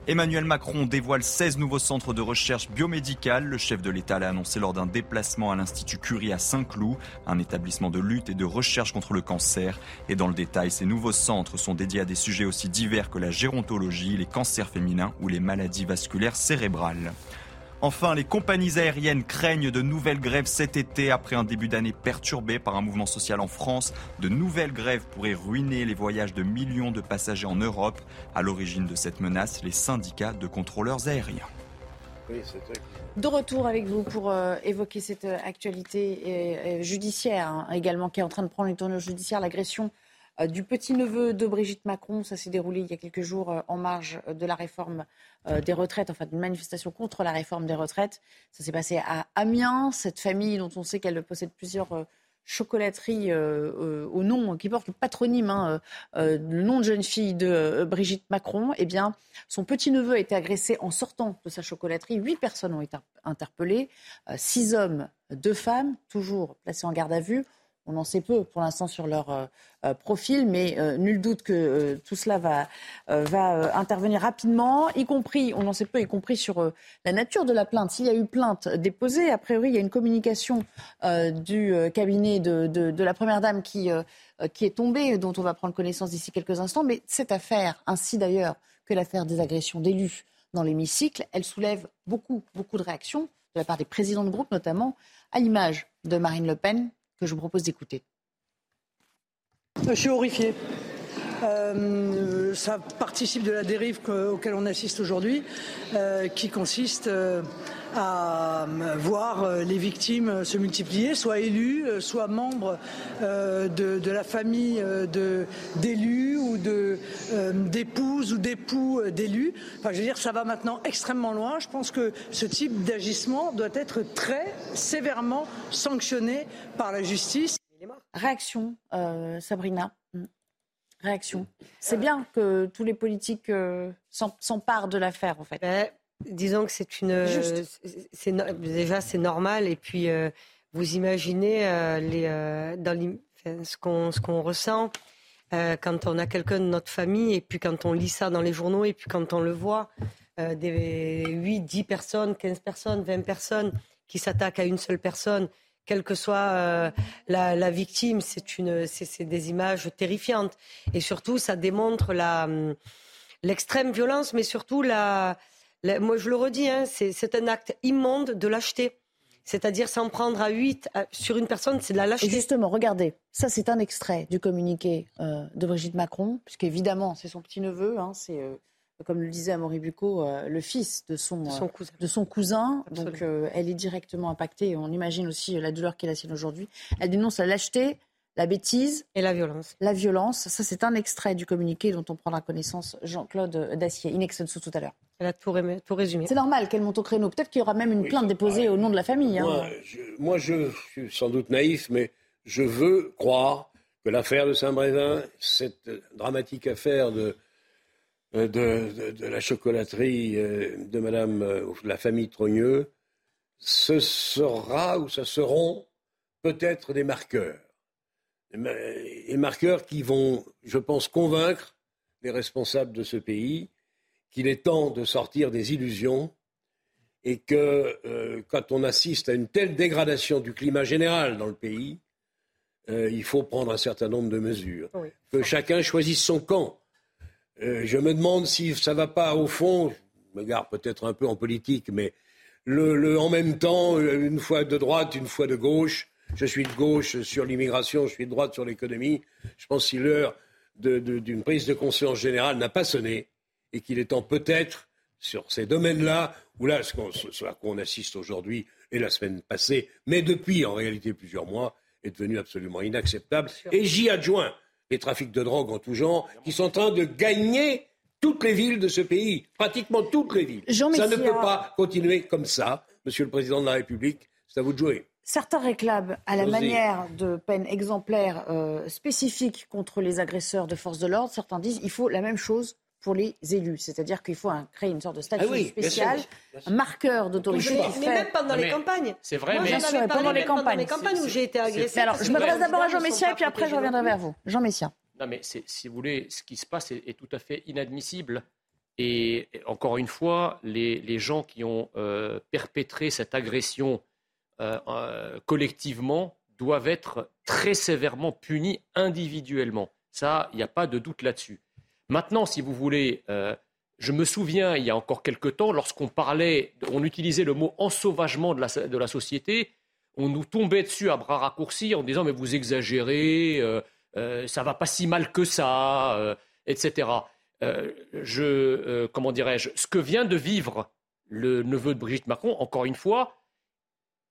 Emmanuel Macron dévoile 16 nouveaux centres de recherche biomédicale. Le chef de l'État l'a annoncé lors d'un déplacement à l'Institut Curie à Saint-Cloud, un établissement de lutte et de recherche contre le cancer. Et dans le détail, ces nouveaux centres sont dédiés à des sujets aussi divers que la gérontologie, les cancers féminins ou les maladies vasculaires cérébrales. Enfin, les compagnies aériennes craignent de nouvelles grèves cet été après un début d'année perturbé par un mouvement social en France. De nouvelles grèves pourraient ruiner les voyages de millions de passagers en Europe. À l'origine de cette menace, les syndicats de contrôleurs aériens. De retour avec vous pour euh, évoquer cette euh, actualité euh, judiciaire hein, également qui est en train de prendre une tournure judiciaire, l'agression euh, du petit-neveu de Brigitte Macron. Ça s'est déroulé il y a quelques jours euh, en marge de la réforme euh, des retraites, enfin d'une manifestation contre la réforme des retraites. Ça s'est passé à Amiens, cette famille dont on sait qu'elle possède plusieurs chocolateries au nom, qui porte le patronyme, hein, le nom de jeune fille de Brigitte Macron, eh bien, son petit-neveu a été agressé en sortant de sa chocolaterie. Huit personnes ont été interpellées, six hommes, deux femmes, toujours placés en garde à vue. On en sait peu pour l'instant sur leur euh, euh, profil, mais euh, nul doute que tout cela va, intervenir rapidement, y compris, on en sait peu, y compris sur la nature de la plainte. S'il y a eu plainte déposée, a priori, il y a une communication du cabinet de, de, la Première Dame qui, qui est tombée, dont on va prendre connaissance d'ici quelques instants. Mais cette affaire, ainsi d'ailleurs que l'affaire des agressions d'élus dans l'hémicycle, elle soulève beaucoup, beaucoup de réactions de la part des présidents de groupe, notamment à l'image de Marine Le Pen, je vous propose d'écouter. Je suis horrifié. Euh, ça participe de la dérive auquel on assiste aujourd'hui, euh, qui consiste euh, à voir les victimes se multiplier, soit élus, soit membres de, la famille d'élus ou d'épouses ou d'époux d'élus. Enfin, je veux dire, ça va maintenant extrêmement loin. Je pense que ce type d'agissement doit être très sévèrement sanctionné par la justice. Réaction, Sabrina réaction. C'est bien que tous les politiques euh, s'emparent de l'affaire, en fait. Ben, disons que c'est une. C'est déjà c'est normal et puis euh, vous imaginez euh, les, dans ce qu'on ce qu'on ressent quand on a quelqu'un de notre famille et puis quand on lit ça dans les journaux et puis quand on le voit des 8, 10 personnes, 15 personnes, 20 personnes qui s'attaquent à une seule personne quelle que soit euh, la, victime, c'est une, c'est des images terrifiantes. Et surtout, ça démontre la, hum, l'extrême violence, mais surtout la, moi je le redis, hein, c'est, un acte immonde de lâcheté. C'est-à-dire s'en prendre à 8 sur une personne, c'est de la lâcheté. Et justement, regardez, ça c'est un extrait du communiqué euh, de Brigitte Macron, puisqu'évidemment c'est son petit-neveu, hein, c'est euh, comme le disait Amaury Bucco, euh, le fils de son, cousin. De son cousin. Donc elle est directement impactée. On imagine aussi la douleur qu'elle a sienne aujourd'hui. Elle dénonce la lâcheté, la bêtise. Et la violence. La violence. Ça, c'est un extrait du communiqué dont on prendra connaissance Jean-Claude Dacier. Inextenso tout à l'heure. Elle a tout, résumé. C'est normal qu'elle monte au créneau. Peut-être qu'il y aura même une plainte déposée au nom de la famille. Hein. Moi, je, moi, je suis sans doute naïf, mais je veux croire que l'affaire de Saint-Brévin, cette dramatique affaire de euh, de, la chocolaterie euh, de Madame euh, la famille Trogneux, ce sera ou ce seront peut-être des marqueurs. Des marqueurs qui vont, je pense, convaincre les responsables de ce pays qu'il est temps de sortir des illusions et que quand on assiste à une telle dégradation du climat général dans le pays, il faut prendre un certain nombre de mesures. Que chacun choisisse son camp. Euh, je me demande si ça ne va pas au fond, je me garde peut-être un peu en politique, mais le, en même temps, euh, une fois de droite, une fois de gauche. Je suis de gauche sur l'immigration, je suis de droite sur l'économie. Je pense que si l'heure d'une prise de conscience générale n'a pas sonné et qu'il est temps peut-être sur ces domaines-là, où là, ce, à quoi on assiste aujourd'hui, et la semaine passée, mais depuis en réalité plusieurs mois, est devenu absolument inacceptable. Et j'y adjoins les trafics de drogue en tout genre qui sont en train de gagner toutes les villes de ce pays, pratiquement toutes les villes. ça ne peut pas continuer comme ça, Monsieur le Président de la République. C'est à vous de jouer. Certains réclament, à la manière de peine exemplaire euh, spécifique contre les agresseurs de forces de l'ordre, certains disent qu'il faut la même chose pour les élus. C'est-à-dire qu'il faut créer une sorte de statut ah spécial, un marqueur d'autorité. Mais, même pendant les campagnes. C'est vrai, mais... Bien sûr, pendant les campagnes. les campagnes où j'ai été agressée. alors, je m'adresse d'abord à Jean Messia et puis après je reviendrai vers vous. Jean Messia. Non, mais si vous voulez, ce qui se passe est, tout à fait inadmissible. Et encore une fois, les, gens qui ont euh, perpétré cette agression euh, euh, collectivement doivent être très sévèrement punis individuellement. Ça, il n'y a pas de doute là-dessus. Maintenant, si vous voulez, euh, je me souviens, il y a encore quelque temps, lorsqu'on parlait, on utilisait le mot ensauvagement de la, de la, société, on nous tombait dessus à bras raccourcis en disant mais vous exagérez, euh, euh, ça va pas si mal que ça, etc. je, comment dirais-je, ce que vient de vivre le neveu de Brigitte Macron, encore une fois,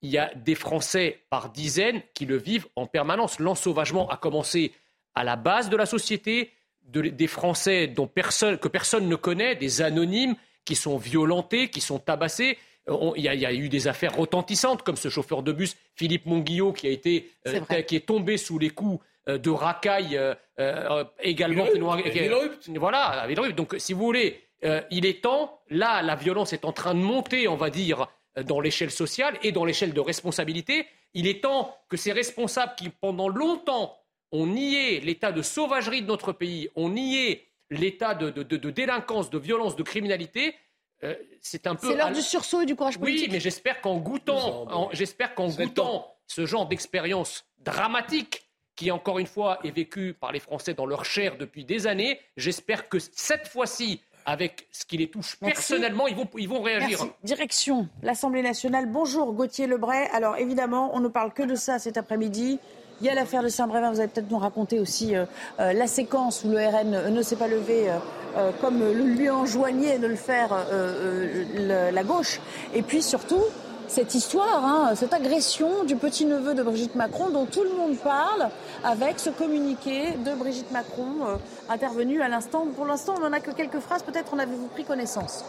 il y a des Français par dizaines qui le vivent en permanence. L'ensauvagement a commencé à la base de la société, des Français dont personne, que personne ne connaît, des anonymes qui sont violentés, qui sont tabassés. Il y, a, eu des affaires retentissantes, comme ce chauffeur de bus, Philippe Monguillot, qui, a été, euh, qui est tombé sous les coups euh, de racailles euh, également. Voilà, Donc, si vous voulez, il est temps, là, la violence est en train de monter, on va dire, dans l'échelle sociale et dans l'échelle de responsabilité. Il est temps que ces responsables qui, pendant longtemps, on niait l'état de sauvagerie de notre pays, on niait l'état de, délinquance, de violence, de criminalité. Euh, c'est un peu. C'est l'heure du sursaut et du courage politique. Oui, mais j'espère qu'en goûtant, j'espère qu'en goûtant ce genre d'expérience dramatique, qui encore une fois est vécue par les Français dans leur chair depuis des années, j'espère que cette fois-ci, avec ce qui les touche personnellement, ils vont, ils vont réagir. Merci. Direction l'Assemblée nationale. Bonjour Gauthier Lebray. Alors évidemment, on ne parle que de ça cet après-midi. Il y a l'affaire de Saint-Brévin. Vous allez peut-être nous raconter aussi euh, euh, la séquence où le RN ne s'est pas levé euh, comme le lui enjoignait de le faire la gauche. Et puis surtout, cette histoire, hein, cette agression du petit-neveu de Brigitte Macron dont tout le monde parle avec ce communiqué de Brigitte Macron intervenu à l'instant. Pour l'instant, on n'en a que quelques phrases. Peut-être en avez-vous pris connaissance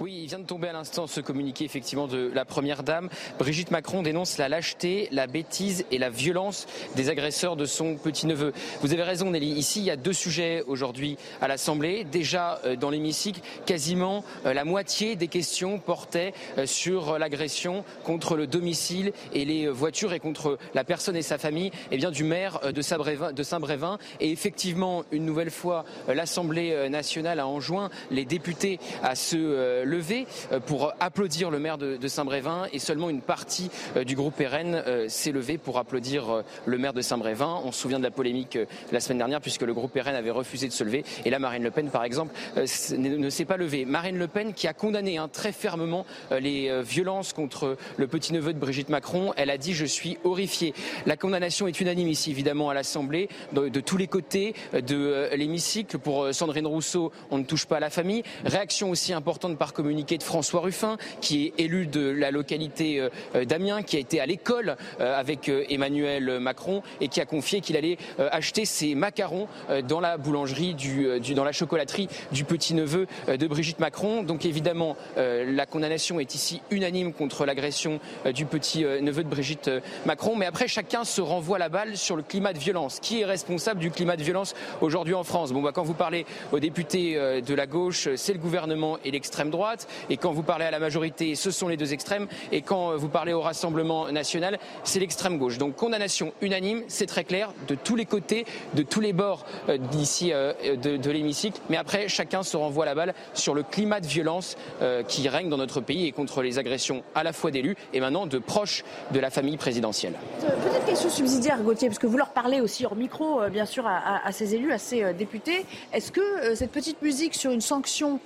oui, il vient de tomber à l'instant ce communiqué effectivement de la Première Dame. Brigitte Macron dénonce la lâcheté, la bêtise et la violence des agresseurs de son petit-neveu. Vous avez raison Nelly, ici il y a deux sujets aujourd'hui à l'Assemblée. Déjà euh, dans l'hémicycle, quasiment euh, la moitié des questions portaient euh, sur l'agression contre le domicile et les voitures et contre la personne et sa famille eh bien, du maire de Saint-Brévin. Et effectivement, une nouvelle fois, l'Assemblée nationale a enjoint les députés à se levé euh, pour applaudir le maire de, Saint-Brévin et seulement une partie euh, du groupe RN euh, s'est levé pour applaudir le maire de Saint-Brévin. On se souvient de la polémique la semaine dernière puisque le groupe RN avait refusé de se lever et là Marine Le Pen par exemple ne s'est pas levée. Marine Le Pen qui a condamné hein, très fermement les violences contre le petit-neveu de Brigitte Macron, elle a dit je suis horrifiée. La condamnation est unanime ici évidemment à l'Assemblée de, de, tous les côtés de l'hémicycle. Pour Sandrine Rousseau, on ne touche pas à la famille. Réaction aussi importante par communiqué de François Ruffin, qui est élu de la localité euh, euh, d'Amiens, qui a été à l'école euh, avec Emmanuel Macron et qui a confié qu'il allait acheter ses macarons dans la boulangerie, du, dans la chocolaterie du petit-neveu de Brigitte Macron. Donc évidemment, la condamnation est ici unanime contre l'agression du petit-neveu de Brigitte Macron. Mais après, chacun se renvoie la balle sur le climat de violence. Qui est responsable du climat de violence aujourd'hui en France? Bon, bah, quand vous parlez aux députés de la gauche, c'est le gouvernement et l'extrême droite. Et quand vous parlez à la majorité, ce sont les deux extrêmes. Et quand vous parlez au Rassemblement national, c'est l'extrême gauche. Donc condamnation unanime, c'est très clair, de tous les côtés, de tous les bords euh, d'ici euh, de, l'hémicycle. Mais après, chacun se renvoie la balle sur le climat de violence euh, qui règne dans notre pays et contre les agressions à la fois d'élus et maintenant de proches de la famille présidentielle. Petite question subsidiaire, Gauthier, parce que vous leur parlez aussi hors micro, bien sûr, à, ces élus, à ces députés. Est-ce que cette petite musique sur une sanction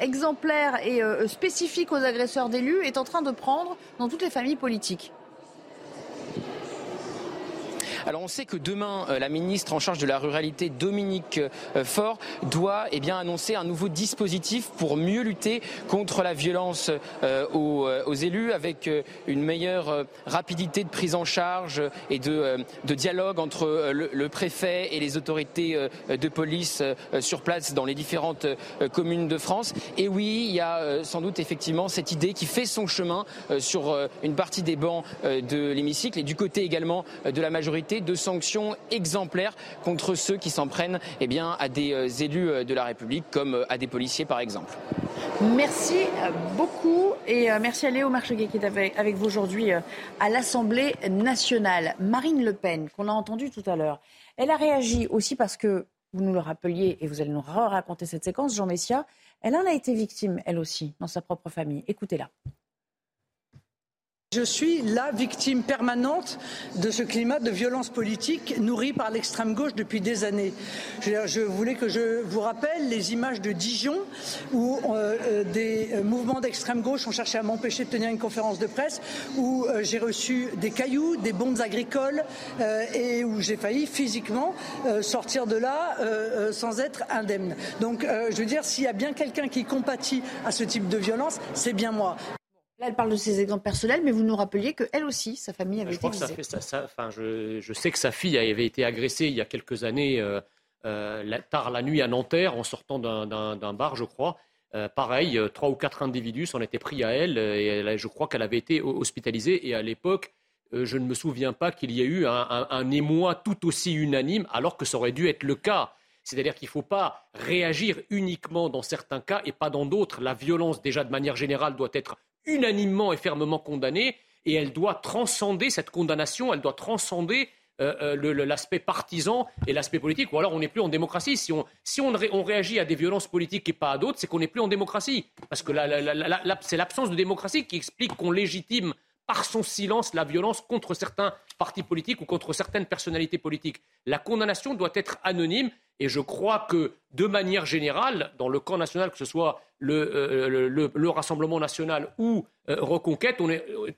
exemplaire exemplaire et euh, spécifique aux agresseurs d'élus est en train de prendre dans toutes les familles politiques Alors on sait que demain, la ministre en charge de la ruralité, Dominique Faure, doit eh annoncer un nouveau dispositif pour mieux lutter contre la violence aux, aux, élus avec une meilleure rapidité de prise en charge et de, dialogue entre le, préfet et les autorités de police sur place dans les différentes communes de France. Et oui, il y a sans doute effectivement cette idée qui fait son chemin sur une partie des bancs de l'hémicycle et du côté également de la majorité de sanctions exemplaires contre ceux qui s'en prennent eh bien, à des élus de la République comme à des policiers par exemple. Merci beaucoup et merci à Léo Marcheguet qui est avec vous aujourd'hui à l'Assemblée nationale. Marine Le Pen, qu'on a entendu tout à l'heure, elle a réagi aussi parce que, vous nous le rappeliez et vous allez nous raconter cette séquence, Jean Messia, elle en a été victime, elle aussi, dans sa propre famille. Écoutez-la. Je suis la victime permanente de ce climat de violence politique nourri par l'extrême gauche depuis des années. Je, voulais que je vous rappelle les images de Dijon où euh, des mouvements d'extrême gauche ont cherché à m'empêcher de tenir une conférence de presse, où euh, j'ai reçu des cailloux, des bombes agricoles euh, et où j'ai failli physiquement sortir de là sans être indemne. Donc je veux dire, s'il y a bien quelqu'un qui compatit à ce type de violence, c'est bien moi. Là, elle parle de ses exemples personnels, mais vous nous rappeliez qu'elle aussi, sa famille avait je été visée. enfin, je, je, sais que sa fille avait été agressée il y a quelques années, euh, euh, tard la nuit à Nanterre, en sortant d'un bar, je crois. Euh, pareil, trois ou quatre individus s'en étaient pris à elle, et je crois qu'elle avait été hospitalisée. Et à l'époque, je ne me souviens pas qu'il y ait eu un, un, émoi tout aussi unanime, alors que ça aurait dû être le cas. C'est-à-dire qu'il ne faut pas réagir uniquement dans certains cas et pas dans d'autres. La violence, déjà de manière générale, doit être unanimement et fermement condamnée et elle doit transcender cette condamnation, elle doit transcender euh, euh, l'aspect partisan et l'aspect politique, ou alors on n'est plus en démocratie. Si, on, réagit à des violences politiques et pas à d'autres, c'est qu'on n'est plus en démocratie. Parce que c'est l'absence de démocratie qui explique qu'on légitime par son silence la violence contre certains partis politiques ou contre certaines personnalités politiques. La condamnation doit être anonyme et je crois que, de manière générale, dans le camp national, que ce soit le, euh, Rassemblement national ou euh, Reconquête,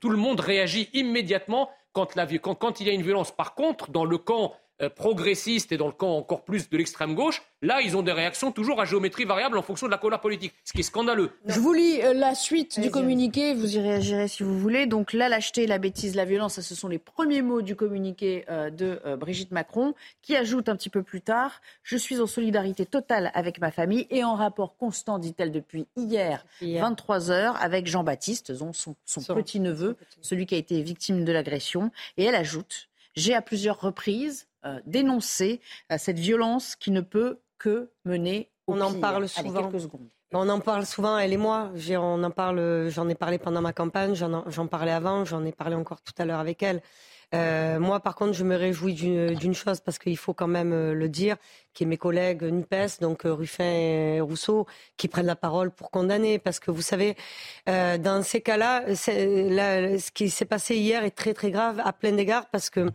tout le monde réagit immédiatement quand, quand, il y a une violence. Par contre, dans le camp euh, progressistes et dans le camp encore plus de l'extrême gauche, là, ils ont des réactions toujours à géométrie variable en fonction de la couleur politique, ce qui est scandaleux. Je vous lis euh, la suite du communiqué, vous y réagirez si vous voulez. Donc, la lâcheté, la bêtise, la violence, ça, ce sont les premiers mots du communiqué euh, de Brigitte Macron, qui ajoute un petit peu plus tard Je suis en solidarité totale avec ma famille et en rapport constant, dit-elle, depuis hier, 23 heures, avec Jean-Baptiste, son, son petit-neveu, celui qui a été victime de l'agression. Et elle ajoute J'ai à plusieurs reprises euh, dénoncer euh, cette violence qui ne peut que mener au On en parle souvent. On en parle souvent, elle et moi. J'en ai parlé pendant ma campagne, j'en parlais avant, j'en ai parlé encore tout à l'heure avec elle. Euh, moi, par contre, je me réjouis d'une chose parce qu'il faut quand même euh, le dire, qui est mes collègues Nupes, donc euh, Ruffin et Rousseau, qui prennent la parole pour condamner. Parce que vous savez, dans ces cas-là, ce qui s'est passé hier est très très grave à plein d'égards parce que,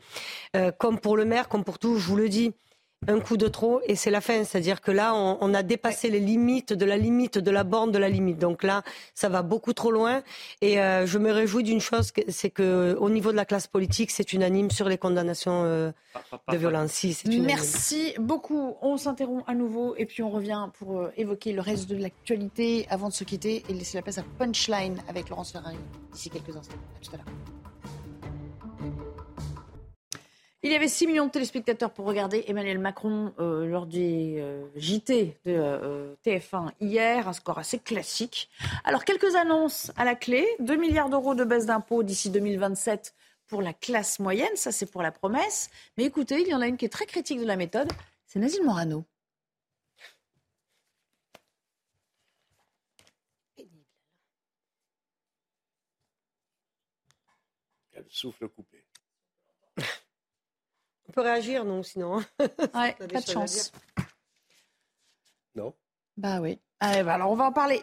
comme pour le maire, comme pour tout, je vous le dis, un coup de trop et c'est la fin. C'est-à-dire que là, on, a dépassé les limites de la limite, de la borne de la limite. Donc là, ça va beaucoup trop loin. Et euh, je me réjouis d'une chose, c'est que au niveau de la classe politique, c'est unanime sur les condamnations euh, de violence. Merci beaucoup. On s'interrompt à nouveau et puis on revient pour euh, évoquer le reste de l'actualité avant de se quitter et laisser la place à Punchline avec Laurence Ferrari d'ici quelques instants. À tout à l'heure. Il y avait 6 millions de téléspectateurs pour regarder Emmanuel Macron euh, lors du euh, JT de euh, TF1 hier, un score assez classique. Alors, quelques annonces à la clé. 2 milliards d'euros de baisse d'impôts d'ici 2027 pour la classe moyenne, ça c'est pour la promesse. Mais écoutez, il y en a une qui est très critique de la méthode, c'est Nazil Morano. Quel souffle coupé peut réagir, non, sinon. (laughs) Ouais, pas de chance. Non. Bah oui. Allez, bah alors on va en parler.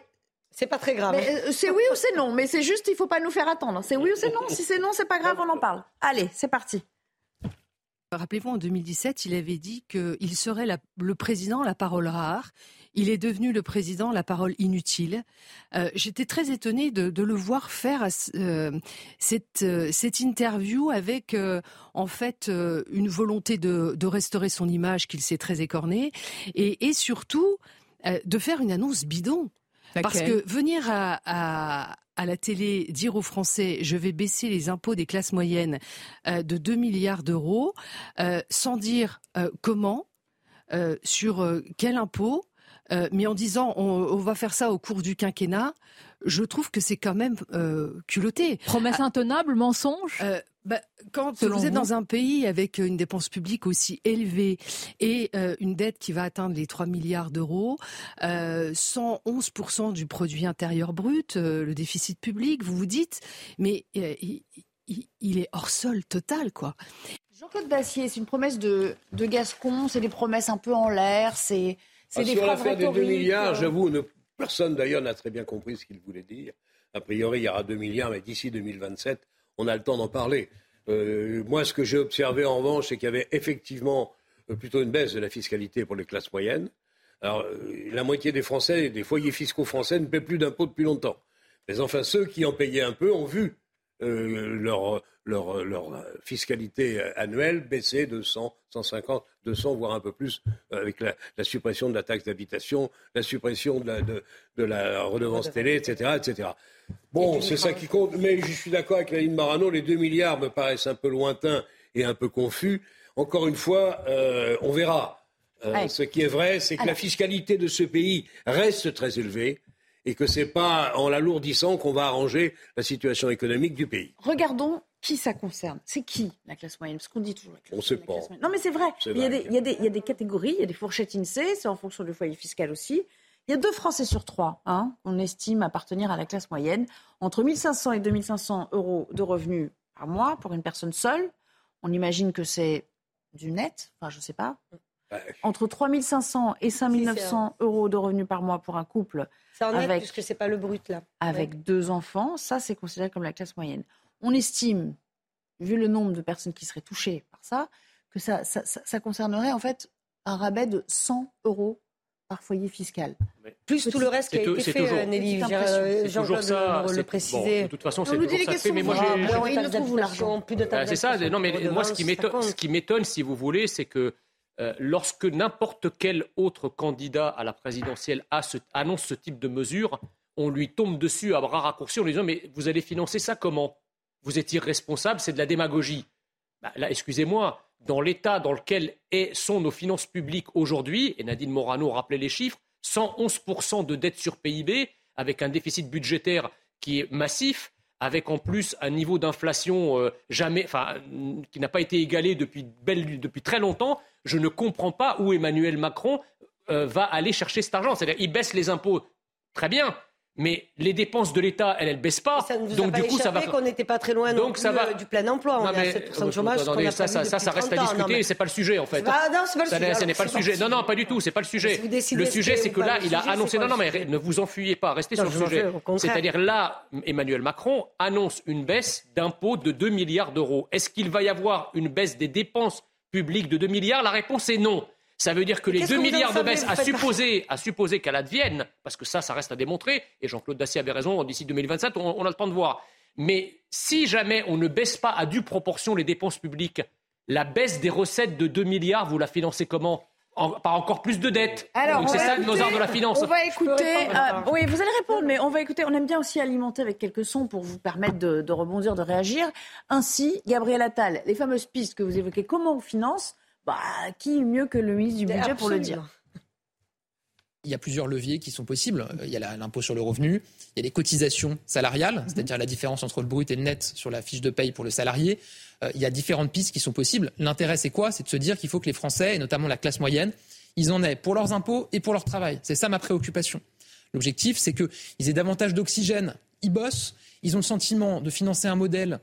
C'est pas très grave. Euh, c'est oui ou c'est non, mais c'est juste, il faut pas nous faire attendre. C'est oui ou c'est non. Si c'est non, c'est pas grave, on en parle. Allez, c'est parti. Rappelez-vous, en 2017, il avait dit qu'il serait le président la parole rare. Il est devenu le président la parole inutile. Euh, j'étais très étonnée de, le voir faire euh, cette, euh, cette, interview avec en fait une volonté de, restaurer son image qu'il s'est très écornée et, et surtout de faire une annonce bidon. Parce que venir à, à la télé dire aux Français je vais baisser les impôts des classes moyennes euh, de 2 milliards d'euros euh, sans dire euh, comment, sur quel impôt, mais en disant on, va faire ça au cours du quinquennat, je trouve que c'est quand même culotté. Promesse intenable, mensonge bah, quand vous êtes dans un pays avec une dépense publique aussi élevée et euh, une dette qui va atteindre les 3 milliards d'euros, euh, 111% du produit intérieur brut, euh, le déficit public, vous vous dites, mais euh, il, est hors sol total, quoi. Jean-Claude Dacier, c'est une promesse de, de Gascon, c'est des promesses un peu en l'air, c'est ah, des Sur l'affaire des 2 milliards, j'avoue, personne d'ailleurs n'a très bien compris ce qu'il voulait dire. A priori, il y aura 2 milliards, mais d'ici 2027, on a le temps d'en parler. Euh, moi, ce que j'ai observé en revanche, c'est qu'il y avait effectivement euh, plutôt une baisse de la fiscalité pour les classes moyennes. Alors, euh, la moitié des Français, des foyers fiscaux français, ne paient plus d'impôts depuis longtemps. Mais enfin, ceux qui en payaient un peu ont vu leur, fiscalité annuelle baisser de 100, 150, 200, voire un peu plus, avec la, suppression de la taxe d'habitation, la suppression de la, de la redevance télé, etc., etc. Bon, c'est ça qui compte. Mais je suis d'accord avec Laline Marano, les 2 milliards me paraissent un peu lointains et un peu confus. Encore une fois, euh, on verra. Euh, ce qui est vrai, c'est que la fiscalité de ce pays reste très élevée et que ce n'est pas en l'alourdissant qu'on va arranger la situation économique du pays. Regardons qui ça concerne. C'est qui la classe moyenne? Parce qu'on dit toujours la classe On ne sait pas. Non, mais c'est vrai. Il y, a des, il, y a des, il y, a des, catégories, il y a des fourchettes INSEE, c'est en fonction du foyer fiscal aussi. Il y a deux Français sur trois hein, on estime appartenir à la classe moyenne. Entre 1500 et 2500 euros de revenus par mois pour une personne seule. On imagine que c'est du net, enfin je ne sais pas. Entre 3500 et 5900 euros de revenus par mois pour un couple. C'est en net avec, puisque c'est pas le brut là. Avec deux enfants, ça c'est considéré comme la classe moyenne. On estime, vu le nombre de personnes qui seraient touchées par ça, que ça, ça, ça concernerait en fait un rabais de 100 euros par foyer fiscal. Plus tout le reste qui a été fait, toujours, Nelly. Jean-Claude le, le préciser. de toute façon, c'est toujours ça fait. Mais moi, j'ai l'argent, plus de C'est ça. Non, mais moi, ce qui m'étonne, si vous voulez, c'est que euh, lorsque n'importe quel autre candidat à la présidentielle annonce ce type de mesure, on lui tombe dessus à bras raccourcis en lui disant Mais vous allez financer ça comment? Vous êtes irresponsable, c'est de la démagogie. Bah, là, excusez-moi, dans l'état dans lequel sont nos finances publiques aujourd'hui, et Nadine Morano rappelait les chiffres, 111% de dette sur PIB, avec un déficit budgétaire qui est massif, avec en plus un niveau d'inflation euh, jamais, enfin, qui n'a pas été égalé depuis, depuis, très longtemps, je ne comprends pas où Emmanuel Macron euh, va aller chercher cet argent. C'est-à-dire, il baisse les impôts, très bien, mais les dépenses de l'État, elles, ne baissent pas. Ça ne donc du coup, ça va. qu'on n'était pas très loin donc, ça va... Euh, du plein emploi. On mais... est à de chômage. ça, ça, ça, ça reste à discuter. Mais... C'est pas le sujet en fait. Bah, non, c'est pas le sujet. Ce n'est pas le sujet. Non, non, pas du tout. C'est pas le sujet. Le sujet, c'est que là, il a annoncé. Non, non, mais ne vous enfuyez pas. Restez sur le sujet. C'est-à-dire là, Emmanuel Macron annonce une baisse d'impôts de 2 milliards d'euros. Est-ce qu'il va y avoir une baisse des dépenses publiques de 2 milliards? La réponse est non. Ça veut dire que les 2 milliards de baisse, à supposer, à supposer qu'elle advienne, parce que ça, ça reste à démontrer, et Jean-Claude Dacier avait raison, d'ici 2027, on, on a le temps de voir. Mais si jamais on ne baisse pas à due proportion les dépenses publiques, la baisse des recettes de 2 milliards, vous la financez comment? Par encore plus de dettes. Donc c'est ça nos arts de la finance. On va écouter. Euh, oui, vous allez répondre, mais on va écouter. On aime bien aussi alimenter avec quelques sons pour vous permettre de, de rebondir, de réagir. Ainsi, Gabriel Attal, les fameuses pistes que vous évoquez, comment on finance bah, qui mieux que le ministre du Budget pour le dire il y a plusieurs leviers qui sont possibles. Euh, il y a l'impôt sur le revenu, il y a les cotisations salariales, mhm. c'est-à-dire la différence entre le brut et le net sur la fiche de paye pour le salarié. Euh, il y a différentes pistes qui sont possibles. L'intérêt, c'est quoi? C'est de se dire qu'il faut que les Français, et notamment la classe moyenne, ils en aient pour leurs impôts et pour leur travail. C'est ça ma préoccupation. L'objectif, c'est qu'ils aient davantage d'oxygène. Ils bossent, ils ont le sentiment de financer un modèle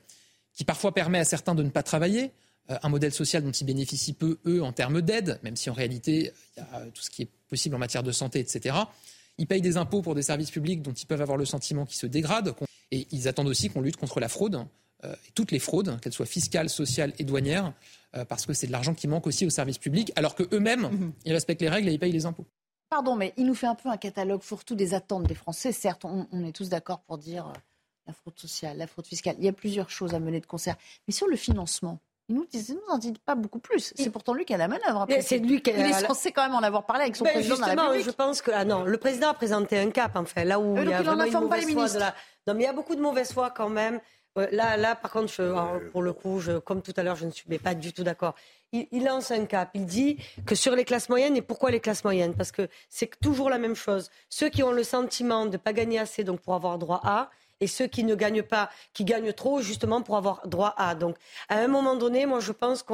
qui parfois permet à certains de ne pas travailler, un modèle social dont ils bénéficient peu, eux, en termes d'aide, même si en réalité, il y a tout ce qui est possible en matière de santé, etc. Ils payent des impôts pour des services publics dont ils peuvent avoir le sentiment qu'ils se dégradent. Et ils attendent aussi qu'on lutte contre la fraude toutes les fraudes, qu'elles soient fiscales, sociales et douanières, parce que c'est de l'argent qui manque aussi aux services publics, alors qu'eux-mêmes, mhm. ils respectent les règles et ils payent les impôts. Pardon, mais il nous fait un peu un catalogue fourre-tout des attentes des Français. Certes, on, est tous d'accord pour dire la fraude sociale, la fraude fiscale. Il y a plusieurs choses à mener de concert. Mais sur le financement, il nous, nous en dit pas beaucoup plus. C'est pourtant lui qui a la manœuvre. C'est lui qui Il est censé quand même en avoir parlé avec son ben, président de la République. je pense que ah non, le président a présenté un cap. Enfin, là où il y a vraiment une mauvaise foi de la... Non, mais il y a beaucoup de mauvaise foi quand même. Là, là, par contre, je, pour le coup, je, comme tout à l'heure, je ne suis pas du tout d'accord. Il, il, lance un cap. Il dit que sur les classes moyennes, et pourquoi les classes moyennes? Parce que c'est toujours la même chose. Ceux qui ont le sentiment de ne pas gagner assez, donc pour avoir droit à, et ceux qui ne gagnent pas, qui gagnent trop, justement pour avoir droit à. Donc, à un moment donné, moi, je pense que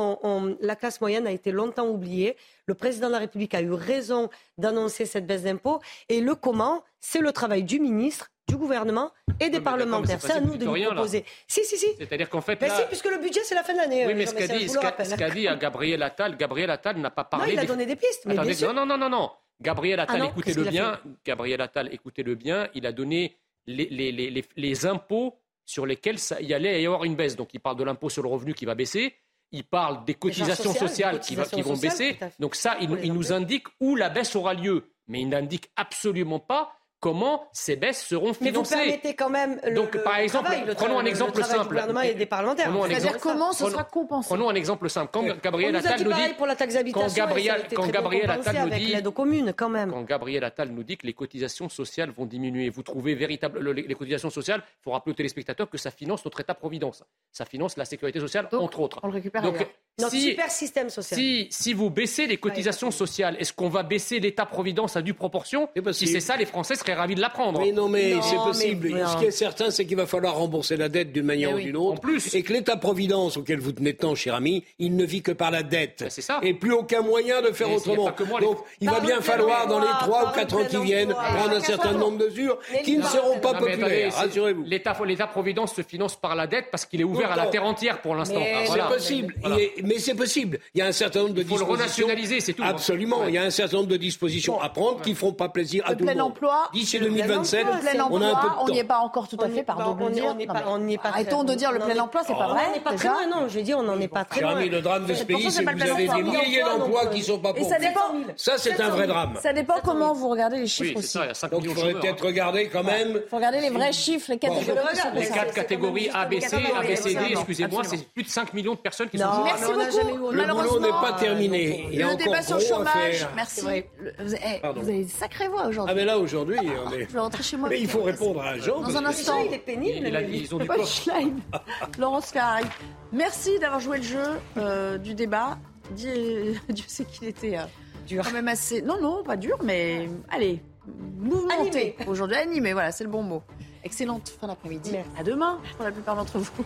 la classe moyenne a été longtemps oubliée. Le président de la République a eu raison d'annoncer cette baisse d'impôts. Et le comment, c'est le travail du ministre du gouvernement et des parlementaires. C'est à nous de nous proposer. Si, si, si. C'est-à-dire qu'en fait. Mais si, puisque le budget, c'est la fin de l'année. Oui, mais ce qu'a dit, ce qu'a dit à Gabriel Attal, Gabriel Attal n'a pas parlé. Non, il a donné des pistes. Mais Attendez, non, non, non, non, Gabriel Attal, ah écoutez-le bien. Gabriel Attal, écoutez-le bien. Il a donné les, impôts sur lesquels il y allait y avoir une baisse. Donc il parle de l'impôt sur le revenu qui va baisser, il parle des cotisations sociales, qui, vont baisser. Donc ça, il, nous indique où la baisse aura lieu. Mais il n'indique absolument pas comment ces baisses seront financées. Mais vous permettez quand même le, Donc, par exemple, prenons un exemple simple. gouvernement et des parlementaires. C'est-à-dire comment ce sera compensé Prenons un exemple simple. Quand Gabriel Attal nous dit pour la taxe quand Gabriel, quand Gabriel Attal nous dit quand même. Quand Gabriel Attal nous dit que les cotisations sociales vont diminuer, vous trouvez véritable les cotisations sociales Il faut rappeler aux téléspectateurs que ça finance notre État-providence. Ça finance la sécurité sociale entre autres. On le récupère. Donc, notre super système social. Si, si vous baissez les cotisations sociales, est-ce qu'on va baisser l'État-providence à due proportion Si c'est ça, les Français seraient ravis de l'apprendre non, mais c'est possible. Ce qui est certain, c'est qu'il va falloir rembourser la dette d'une manière eh ou d'une autre. En plus. Et que l'État-providence auquel vous tenez tant, cher ami, il ne vit que par la dette. Ben, c'est ça. Et plus aucun moyen de faire autrement. Donc, il va bien falloir, dans les trois ou quatre ans qui viennent, prendre un certain nombre de mesures qui ne seront pas populaires. Rassurez-vous. L'État-providence se finance par la dette parce qu'il est ouvert à la terre entière pour l'instant. C'est possible. Mais c'est possible. Il y a un certain nombre de dispositions. Il faut le renationaliser, c'est tout. Hein. Absolument. Il y a un certain nombre de dispositions à prendre qui ne feront pas plaisir à tout le monde. D'ici 2027, on a on n'y est pas encore tout à fait, pardon de dire. On n'y est pas. Arrêtons de dire le plein emploi, c'est pas vrai. On n'est pas très loin, non. Je dis, on n'en est pas très loin. le drame de ce pays, c'est que vous avez des milliers d'emplois qui ne sont pas pour Ça, c'est un vrai drame. Ça dépend comment vous regardez les chiffres aussi. Donc, il faudrait peut-être regarder quand même. Il faut regarder les vrais chiffres, les catégories. Les quatre catégories A, B, C, A, B, C, D, excusez-moi, c'est plus de 5 millions de personnes qui sont Merci beaucoup. Le boulot n'est pas terminé. Il y a le débat sur le chômage. Merci. Vous avez une sacrée voix aujourd'hui. Ah, mais là, aujourd'hui, on est. Je vais rentrer chez moi. Mais il faut répondre à Jean. Dans un instant. Il est pénible. ils ont du Laurence Ferrari. (laughs) Merci d'avoir joué le jeu euh, du débat. (laughs) Dieu, sait qu'il était euh, dur. quand même assez. Non, non, pas dur, mais allez, mouvementé. Aujourd'hui, animé, voilà, c'est le bon mot. Excellente fin d'après-midi. À demain pour la plupart d'entre vous.